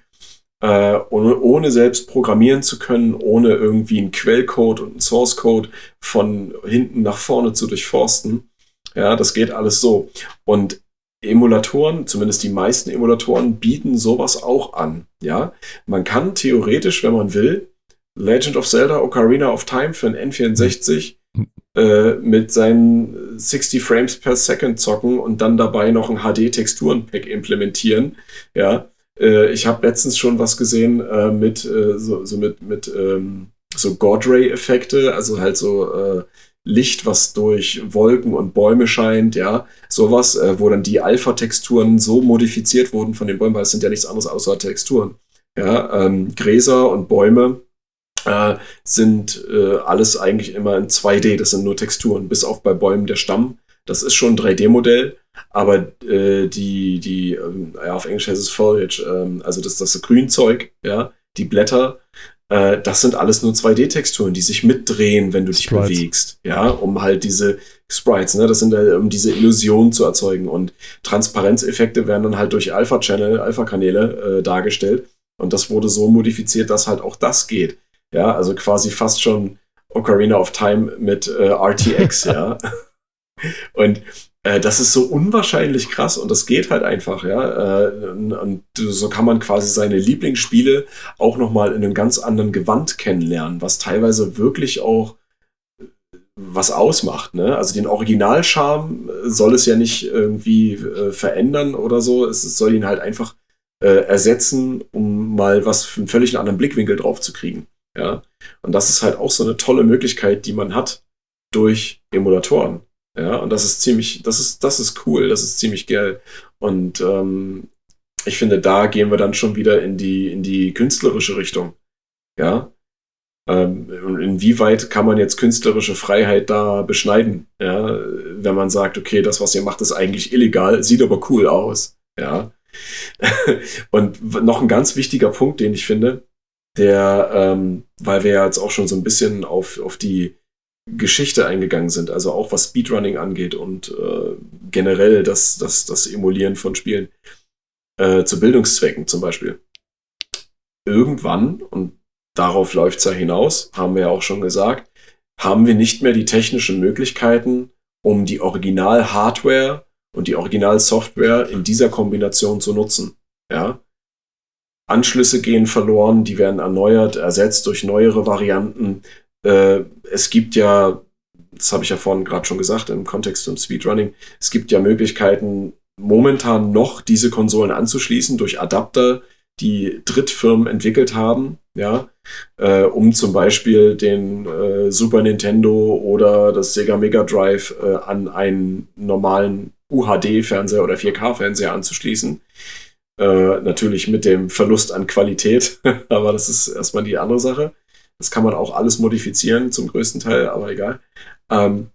äh, ohne, ohne selbst programmieren zu können, ohne irgendwie einen Quellcode und einen Source-Code von hinten nach vorne zu durchforsten. Ja, das geht alles so. Und Emulatoren, zumindest die meisten Emulatoren, bieten sowas auch an. Ja, man kann theoretisch, wenn man will, Legend of Zelda Ocarina of Time für ein N64 äh, mit seinen 60 Frames per Second zocken und dann dabei noch ein HD-Texturen-Pack implementieren. Ja, äh, ich habe letztens schon was gesehen äh, mit äh, so, so, mit, mit ähm, so God-Ray-Effekte, also halt so äh, Licht, was durch Wolken und Bäume scheint, ja, sowas, äh, wo dann die Alpha-Texturen so modifiziert wurden von den Bäumen, weil es sind ja nichts anderes außer Texturen. Ja, ähm, Gräser und Bäume äh, sind äh, alles eigentlich immer in 2D. Das sind nur Texturen, bis auf bei Bäumen der Stamm. Das ist schon ein 3D-Modell, aber äh, die, die, ähm, ja, auf Englisch heißt es Foliage, ähm, also das, das Grünzeug, ja, die Blätter, äh, das sind alles nur 2D-Texturen, die sich mitdrehen, wenn du dich Sprites. bewegst, ja, um halt diese Sprites, ne, das sind äh, um diese Illusion zu erzeugen und Transparenzeffekte werden dann halt durch Alpha-Channel, Alpha-Kanäle äh, dargestellt und das wurde so modifiziert, dass halt auch das geht. Ja, also quasi fast schon Ocarina of Time mit äh, RTX, <laughs> ja. Und äh, das ist so unwahrscheinlich krass und das geht halt einfach, ja. Äh, und so kann man quasi seine Lieblingsspiele auch nochmal in einem ganz anderen Gewand kennenlernen, was teilweise wirklich auch äh, was ausmacht, ne? Also den Originalcharme soll es ja nicht irgendwie äh, verändern oder so. Es soll ihn halt einfach äh, ersetzen, um mal was für einen völlig anderen Blickwinkel drauf zu kriegen. Ja. Und das ist halt auch so eine tolle Möglichkeit, die man hat durch Emulatoren. Ja, und das ist ziemlich, das ist, das ist cool, das ist ziemlich geil. Und ähm, ich finde, da gehen wir dann schon wieder in die, in die künstlerische Richtung. Ja. Ähm, inwieweit kann man jetzt künstlerische Freiheit da beschneiden? Ja, wenn man sagt, okay, das, was ihr macht, ist eigentlich illegal, sieht aber cool aus. Ja. <laughs> und noch ein ganz wichtiger Punkt, den ich finde, der, ähm, weil wir ja jetzt auch schon so ein bisschen auf, auf die Geschichte eingegangen sind, also auch was Speedrunning angeht und äh, generell das, das, das Emulieren von Spielen äh, zu Bildungszwecken zum Beispiel. Irgendwann, und darauf läuft es ja hinaus, haben wir ja auch schon gesagt, haben wir nicht mehr die technischen Möglichkeiten, um die Original-Hardware und die Original-Software in dieser Kombination zu nutzen. Ja? Anschlüsse gehen verloren, die werden erneuert, ersetzt durch neuere Varianten. Äh, es gibt ja, das habe ich ja vorhin gerade schon gesagt im Kontext zum Speedrunning, es gibt ja Möglichkeiten, momentan noch diese Konsolen anzuschließen durch Adapter, die Drittfirmen entwickelt haben, ja, äh, um zum Beispiel den äh, Super Nintendo oder das Sega Mega Drive äh, an einen normalen UHD-Fernseher oder 4K-Fernseher anzuschließen. Äh, natürlich mit dem Verlust an Qualität, <laughs> aber das ist erstmal die andere Sache. Das kann man auch alles modifizieren, zum größten Teil, aber egal. Ähm,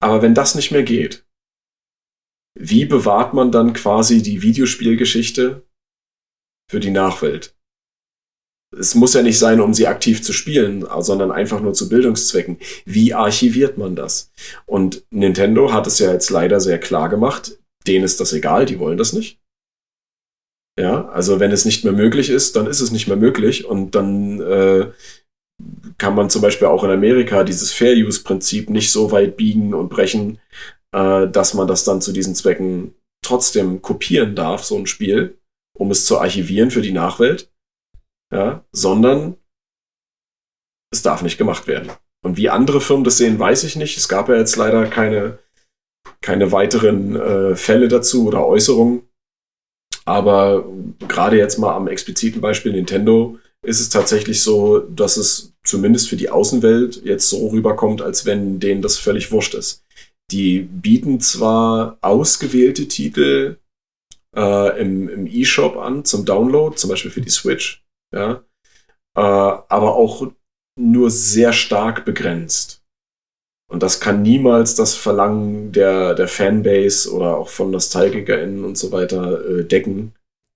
aber wenn das nicht mehr geht, wie bewahrt man dann quasi die Videospielgeschichte für die Nachwelt? Es muss ja nicht sein, um sie aktiv zu spielen, sondern einfach nur zu Bildungszwecken. Wie archiviert man das? Und Nintendo hat es ja jetzt leider sehr klar gemacht. Denen ist das egal, die wollen das nicht. Ja, also wenn es nicht mehr möglich ist, dann ist es nicht mehr möglich und dann äh, kann man zum Beispiel auch in Amerika dieses Fair-Use-Prinzip nicht so weit biegen und brechen, äh, dass man das dann zu diesen Zwecken trotzdem kopieren darf, so ein Spiel, um es zu archivieren für die Nachwelt, ja, sondern es darf nicht gemacht werden. Und wie andere Firmen das sehen, weiß ich nicht. Es gab ja jetzt leider keine, keine weiteren äh, Fälle dazu oder Äußerungen. Aber gerade jetzt mal am expliziten Beispiel Nintendo ist es tatsächlich so, dass es zumindest für die Außenwelt jetzt so rüberkommt, als wenn denen das völlig wurscht ist. Die bieten zwar ausgewählte Titel äh, im, im E-Shop an zum Download, zum Beispiel für die Switch, ja, äh, aber auch nur sehr stark begrenzt. Und das kann niemals das Verlangen der, der Fanbase oder auch von NostalgikerInnen und so weiter äh, decken.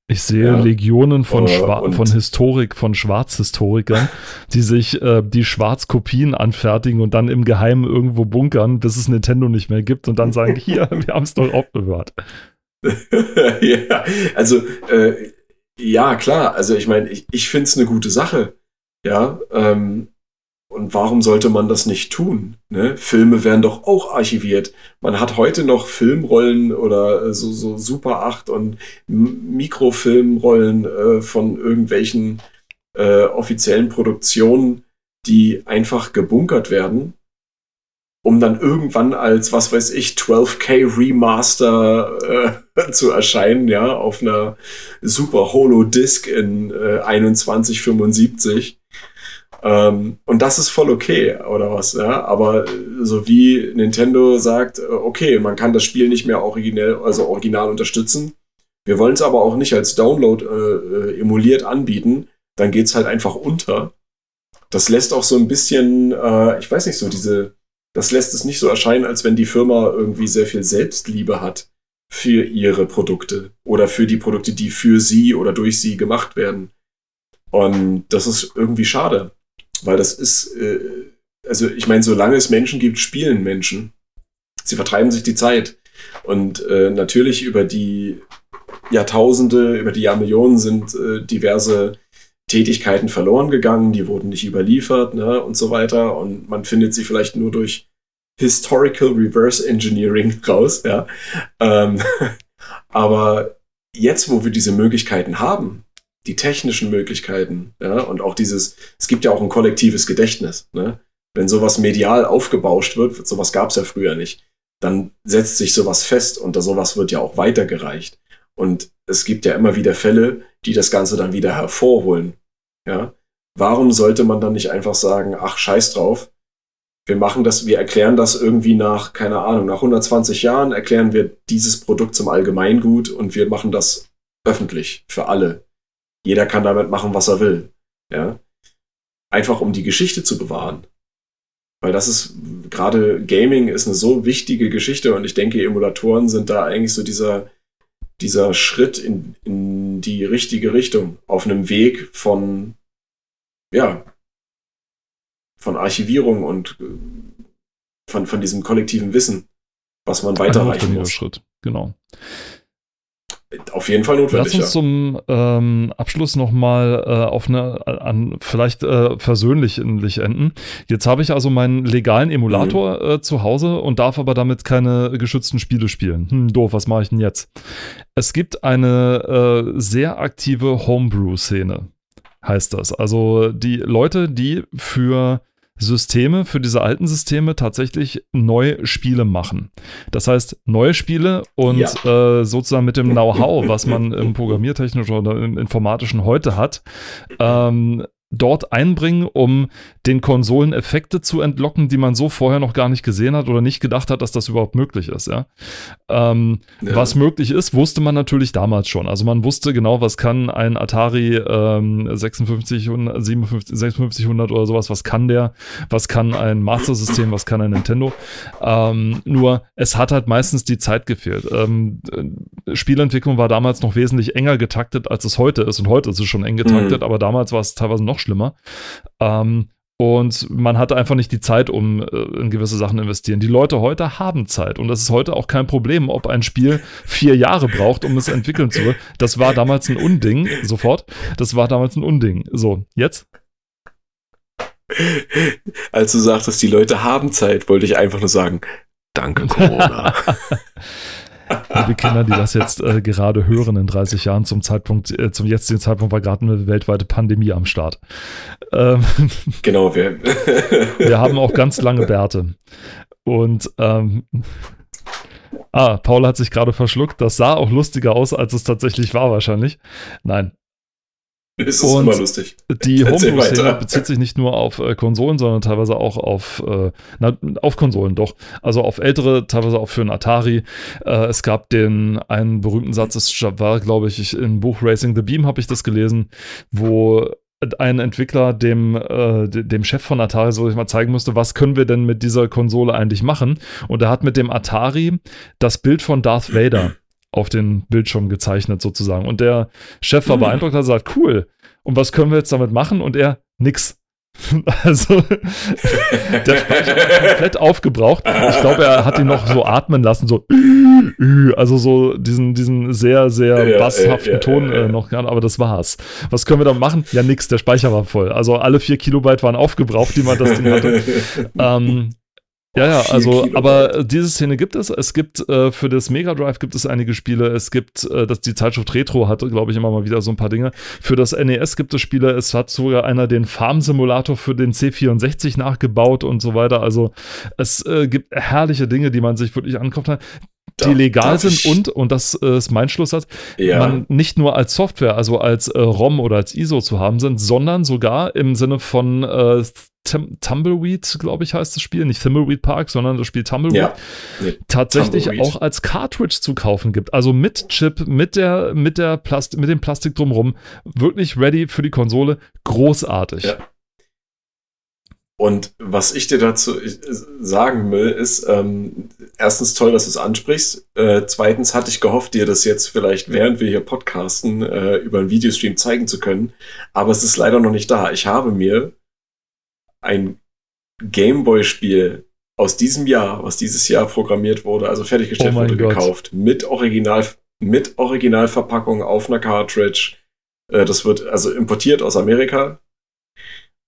Ich sehe ja. Legionen von, uh, von Historik, von Schwarzhistorikern, <laughs> die sich äh, die Schwarzkopien anfertigen und dann im Geheimen irgendwo bunkern, bis es Nintendo nicht mehr gibt und dann sagen, <laughs> hier, wir haben es doch aufbewahrt. <laughs> ja, also äh, ja, klar. Also ich meine, ich, ich finde es eine gute Sache. Ja, ähm, und warum sollte man das nicht tun? Ne? Filme werden doch auch archiviert. Man hat heute noch Filmrollen oder äh, so, so Super 8 und Mikrofilmrollen äh, von irgendwelchen äh, offiziellen Produktionen, die einfach gebunkert werden, um dann irgendwann als, was weiß ich, 12K Remaster äh, <laughs> zu erscheinen, ja, auf einer Super Holo Disc in äh, 2175 ähm, und das ist voll okay, oder was, ja. Aber so wie Nintendo sagt, äh, okay, man kann das Spiel nicht mehr originell, also original unterstützen. Wir wollen es aber auch nicht als Download äh, äh emuliert anbieten, dann geht es halt einfach unter. Das lässt auch so ein bisschen, äh, ich weiß nicht, so diese, das lässt es nicht so erscheinen, als wenn die Firma irgendwie sehr viel Selbstliebe hat für ihre Produkte oder für die Produkte, die für sie oder durch sie gemacht werden. Und das ist irgendwie schade. Weil das ist, äh, also ich meine, solange es Menschen gibt, spielen Menschen. Sie vertreiben sich die Zeit. Und äh, natürlich über die Jahrtausende, über die Jahrmillionen sind äh, diverse Tätigkeiten verloren gegangen, die wurden nicht überliefert ne, und so weiter. Und man findet sie vielleicht nur durch Historical Reverse Engineering <laughs> raus. Ja. Ähm, <laughs> aber jetzt, wo wir diese Möglichkeiten haben, die technischen Möglichkeiten, ja, und auch dieses, es gibt ja auch ein kollektives Gedächtnis, ne? Wenn sowas medial aufgebauscht wird, sowas gab es ja früher nicht, dann setzt sich sowas fest und sowas wird ja auch weitergereicht. Und es gibt ja immer wieder Fälle, die das Ganze dann wieder hervorholen. Ja? Warum sollte man dann nicht einfach sagen, ach, scheiß drauf, wir machen das, wir erklären das irgendwie nach, keine Ahnung, nach 120 Jahren erklären wir dieses Produkt zum Allgemeingut und wir machen das öffentlich für alle jeder kann damit machen, was er will. Ja? Einfach um die Geschichte zu bewahren. Weil das ist, gerade Gaming ist eine so wichtige Geschichte und ich denke, Emulatoren sind da eigentlich so dieser, dieser Schritt in, in die richtige Richtung. Auf einem Weg von, ja, von Archivierung und äh, von, von diesem kollektiven Wissen, was man weiterreichen muss. Schritt, genau. Auf jeden Fall notwendig. Lass uns ja. zum ähm, Abschluss nochmal äh, auf eine, an, vielleicht äh, versöhnlich enden. Jetzt habe ich also meinen legalen Emulator mhm. äh, zu Hause und darf aber damit keine geschützten Spiele spielen. Hm, doof, was mache ich denn jetzt? Es gibt eine äh, sehr aktive Homebrew-Szene, heißt das. Also die Leute, die für Systeme, für diese alten Systeme tatsächlich neue Spiele machen. Das heißt, neue Spiele und ja. äh, sozusagen mit dem Know-how, was man im Programmiertechnischen oder im Informatischen heute hat, ähm, dort einbringen, um den Konsolen Effekte zu entlocken, die man so vorher noch gar nicht gesehen hat oder nicht gedacht hat, dass das überhaupt möglich ist. Ja? Ähm, ja. Was möglich ist, wusste man natürlich damals schon. Also man wusste genau, was kann ein Atari ähm, 56, 57, 5600 oder sowas, was kann der, was kann ein Master System, was kann ein Nintendo. Ähm, nur es hat halt meistens die Zeit gefehlt. Ähm, Spielentwicklung war damals noch wesentlich enger getaktet, als es heute ist. Und heute ist es schon eng getaktet, mhm. aber damals war es teilweise noch schlimmer. Ähm, und man hatte einfach nicht die Zeit, um äh, in gewisse Sachen investieren. Die Leute heute haben Zeit und das ist heute auch kein Problem, ob ein Spiel vier Jahre braucht, um es entwickeln zu. Das war damals ein Unding, sofort. Das war damals ein Unding. So, jetzt? Als du sagtest, die Leute haben Zeit, wollte ich einfach nur sagen, danke Corona. <laughs> liebe Kinder, die das jetzt äh, gerade hören in 30 Jahren, zum Zeitpunkt, äh, zum jetzigen Zeitpunkt war gerade eine weltweite Pandemie am Start. Ähm, genau, wir. <laughs> wir haben auch ganz lange Bärte. Und ähm, Ah, Paul hat sich gerade verschluckt. Das sah auch lustiger aus, als es tatsächlich war, wahrscheinlich. Nein, <laughs> ist es immer lustig. Die Homebrew-Szene bezieht sich nicht nur auf äh, Konsolen, sondern teilweise auch auf, äh, na, auf Konsolen doch. Also auf ältere, teilweise auch für ein Atari. Äh, es gab den einen berühmten Satz, das war, glaube ich, im Buch Racing the Beam habe ich das gelesen, wo ein Entwickler dem, äh, dem Chef von Atari so ich mal zeigen musste, was können wir denn mit dieser Konsole eigentlich machen? Und er hat mit dem Atari das Bild von Darth Vader <clears throat> auf den Bildschirm gezeichnet sozusagen. Und der Chef war mhm. beeindruckt, hat gesagt, cool. Und was können wir jetzt damit machen? Und er, nix. <laughs> Also, <laughs> der Speicher war komplett aufgebraucht. Ich glaube, er hat ihn noch so atmen lassen, so, <laughs> also so diesen, diesen sehr, sehr ja, basshaften ja, ja, Ton äh, noch, aber das war's. Was können wir da machen? Ja, nix, der Speicher war voll. Also alle vier Kilobyte waren aufgebraucht, die man das Ding hatte. ähm, ja, ja, also, Kilo. aber diese Szene gibt es. Es gibt äh, für das Mega Drive gibt es einige Spiele. Es gibt, äh, dass die Zeitschrift Retro hatte, glaube ich, immer mal wieder so ein paar Dinge. Für das NES gibt es Spiele. Es hat sogar einer den Farm Simulator für den C64 nachgebaut und so weiter. Also, es äh, gibt herrliche Dinge, die man sich wirklich ankaufen kann die legal sind und, und das äh, ist mein Schlusssatz, ja. man nicht nur als Software, also als äh, ROM oder als ISO zu haben sind, sondern sogar im Sinne von äh, Tumbleweed, glaube ich, heißt das Spiel, nicht Thimbleweed Park, sondern das Spiel Tumbleweed, ja, nee, tatsächlich Tumbleweed. auch als Cartridge zu kaufen gibt. Also mit Chip, mit der, mit der Plast mit dem Plastik drumherum, wirklich ready für die Konsole, großartig. Ja. Und was ich dir dazu sagen will, ist ähm, erstens toll, dass du es ansprichst. Äh, zweitens hatte ich gehofft, dir das jetzt vielleicht, während wir hier podcasten, äh, über einen Videostream zeigen zu können. Aber es ist leider noch nicht da. Ich habe mir ein Gameboy-Spiel aus diesem Jahr, was dieses Jahr programmiert wurde, also fertiggestellt oh wurde, Gott. gekauft. Mit Original, mit Originalverpackung auf einer Cartridge. Äh, das wird also importiert aus Amerika.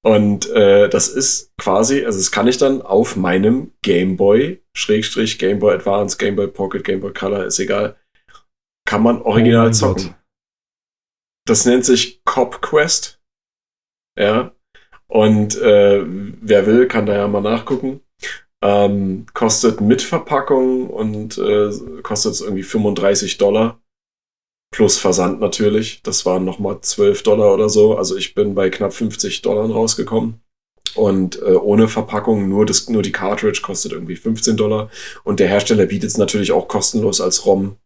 Und äh, das ist quasi, also das kann ich dann auf meinem Gameboy, Schrägstrich, Gameboy Advance, Gameboy Pocket, Gameboy Color, ist egal, kann man original oh zocken. Gott. Das nennt sich Cop Quest. Ja. Und äh, wer will, kann da ja mal nachgucken. Ähm, kostet mit Verpackung und äh, kostet es irgendwie 35 Dollar. Plus Versand natürlich. Das waren nochmal 12 Dollar oder so. Also ich bin bei knapp 50 Dollar rausgekommen. Und äh, ohne Verpackung, nur, das, nur die Cartridge kostet irgendwie 15 Dollar. Und der Hersteller bietet es natürlich auch kostenlos als ROM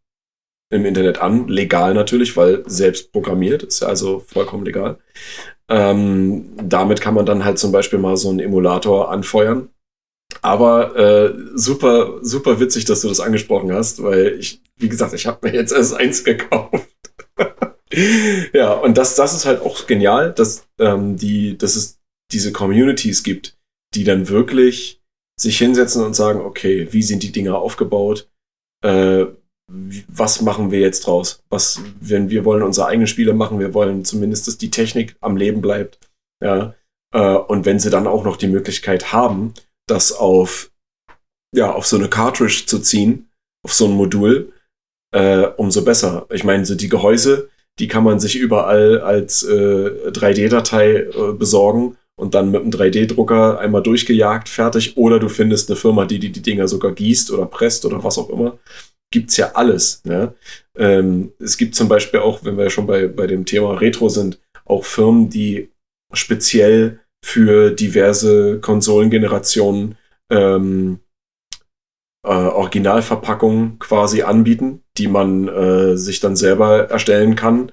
im Internet an. Legal natürlich, weil selbst programmiert, ist ja also vollkommen legal. Ähm, damit kann man dann halt zum Beispiel mal so einen Emulator anfeuern. Aber äh, super, super witzig, dass du das angesprochen hast, weil ich, wie gesagt, ich habe mir jetzt erst eins gekauft. <laughs> ja, und das, das ist halt auch genial, dass, ähm, die, dass es diese Communities gibt, die dann wirklich sich hinsetzen und sagen, okay, wie sind die Dinger aufgebaut? Äh, was machen wir jetzt draus? Was, wenn wir wollen unsere eigenen Spiele machen, wir wollen zumindest, dass die Technik am Leben bleibt. Ja. Äh, und wenn sie dann auch noch die Möglichkeit haben, das auf, ja, auf so eine Cartridge zu ziehen, auf so ein Modul, äh, umso besser. Ich meine, so die Gehäuse, die kann man sich überall als äh, 3D-Datei äh, besorgen und dann mit einem 3D-Drucker einmal durchgejagt, fertig. Oder du findest eine Firma, die die, die Dinger sogar gießt oder presst oder was auch immer. Gibt's ja alles. Ne? Ähm, es gibt zum Beispiel auch, wenn wir schon bei, bei dem Thema Retro sind, auch Firmen, die speziell für diverse Konsolengenerationen ähm, äh, Originalverpackungen quasi anbieten, die man äh, sich dann selber erstellen kann.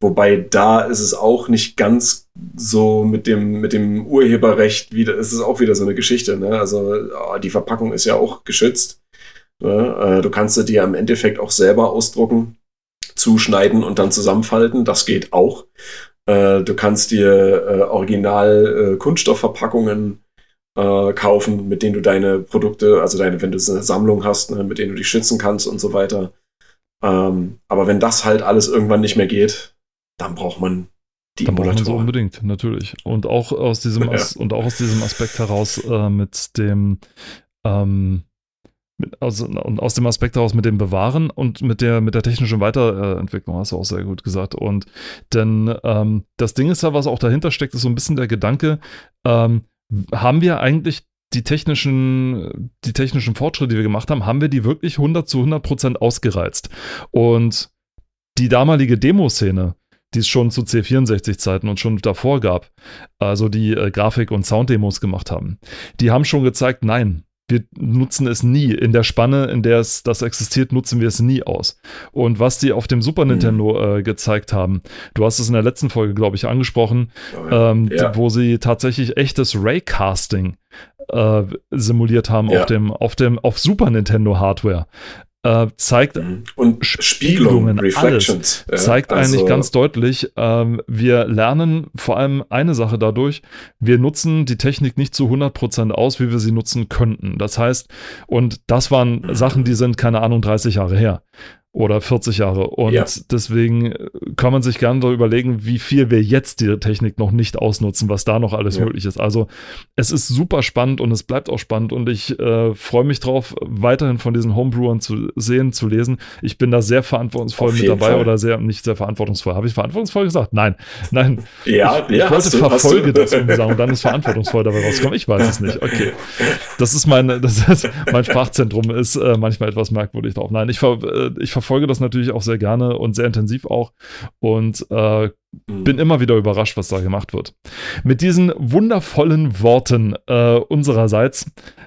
Wobei da ist es auch nicht ganz so mit dem, mit dem Urheberrecht wieder, es ist auch wieder so eine Geschichte, ne? Also oh, die Verpackung ist ja auch geschützt. Ne? Äh, du kannst sie dir im Endeffekt auch selber ausdrucken, zuschneiden und dann zusammenfalten. Das geht auch. Äh, du kannst dir äh, original äh, Kunststoffverpackungen äh, kaufen, mit denen du deine Produkte, also deine, wenn du eine Sammlung hast, ne, mit denen du dich schützen kannst und so weiter. Ähm, aber wenn das halt alles irgendwann nicht mehr geht, dann braucht man die dann braucht man so unbedingt, natürlich. Und auch aus diesem, ja. und auch aus diesem Aspekt heraus äh, mit dem ähm, mit, aus, und aus dem Aspekt heraus mit dem Bewahren und mit der, mit der technischen Weiterentwicklung, hast du auch sehr gut gesagt. Und denn ähm, das Ding ist ja, was auch dahinter steckt, ist so ein bisschen der Gedanke, ähm, haben wir eigentlich die technischen, die technischen Fortschritte, die wir gemacht haben, haben wir die wirklich 100 zu 100 Prozent ausgereizt. Und die damalige Demoszene, die es schon zu C64-Zeiten und schon davor gab, also die äh, Grafik- und Sounddemos gemacht haben, die haben schon gezeigt, nein, wir nutzen es nie. In der Spanne, in der es das existiert, nutzen wir es nie aus. Und was die auf dem Super mhm. Nintendo äh, gezeigt haben, du hast es in der letzten Folge, glaube ich, angesprochen, oh, ähm, ja. wo sie tatsächlich echtes Raycasting äh, simuliert haben ja. auf dem, auf dem, auf Super Nintendo Hardware äh, zeigt mhm. und Spiegelungen, Reflections, alles, zeigt also eigentlich ganz deutlich, ähm, wir lernen vor allem eine Sache dadurch, wir nutzen die Technik nicht zu 100% aus, wie wir sie nutzen könnten. Das heißt, und das waren mhm. Sachen, die sind, keine Ahnung, 30 Jahre her oder 40 Jahre. Und ja. deswegen kann man sich gerne darüber überlegen, wie viel wir jetzt die Technik noch nicht ausnutzen, was da noch alles ja. möglich ist. Also es ist super spannend und es bleibt auch spannend und ich äh, freue mich drauf, weiterhin von diesen Homebrewern zu sehen, zu lesen. Ich bin da sehr verantwortungsvoll mit dabei Fall. oder sehr, nicht sehr verantwortungsvoll. Habe ich verantwortungsvoll gesagt? Nein, <laughs> nein. Ja, ich, ja, ich wollte du, verfolge das sagen und dann ist verantwortungsvoll dabei rauskommen. Ich weiß es nicht. Okay. Das ist mein, <laughs> das ist, mein Sprachzentrum ist äh, manchmal etwas merkwürdig drauf. Nein, ich, ver, äh, ich verfolge verfolge das natürlich auch sehr gerne und sehr intensiv auch und äh. Bin immer wieder überrascht, was da gemacht wird. Mit diesen wundervollen Worten äh, unsererseits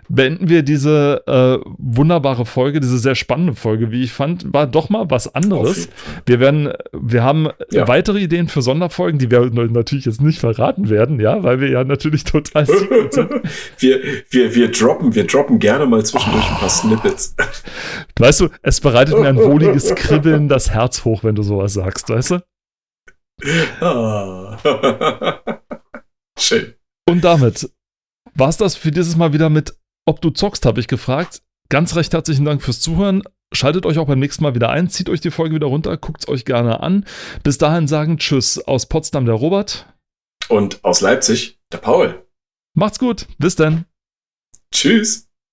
beenden wir diese äh, wunderbare Folge, diese sehr spannende Folge, wie ich fand, war doch mal was anderes. Wir werden, wir haben ja. weitere Ideen für Sonderfolgen, die wir natürlich jetzt nicht verraten werden, ja, weil wir ja natürlich total <laughs> sind. wir, wir, wir droppen, wir droppen gerne mal zwischendurch oh. ein paar Snippets. Weißt du, es bereitet mir ein wohliges <laughs> Kribbeln das Herz hoch, wenn du sowas sagst, weißt du? Oh. <laughs> Schön. Und damit war es das für dieses Mal wieder mit ob du zockst, habe ich gefragt. Ganz recht herzlichen Dank fürs Zuhören. Schaltet euch auch beim nächsten Mal wieder ein, zieht euch die Folge wieder runter, guckt es euch gerne an. Bis dahin sagen Tschüss aus Potsdam der Robert. Und aus Leipzig der Paul. Macht's gut, bis dann. Tschüss.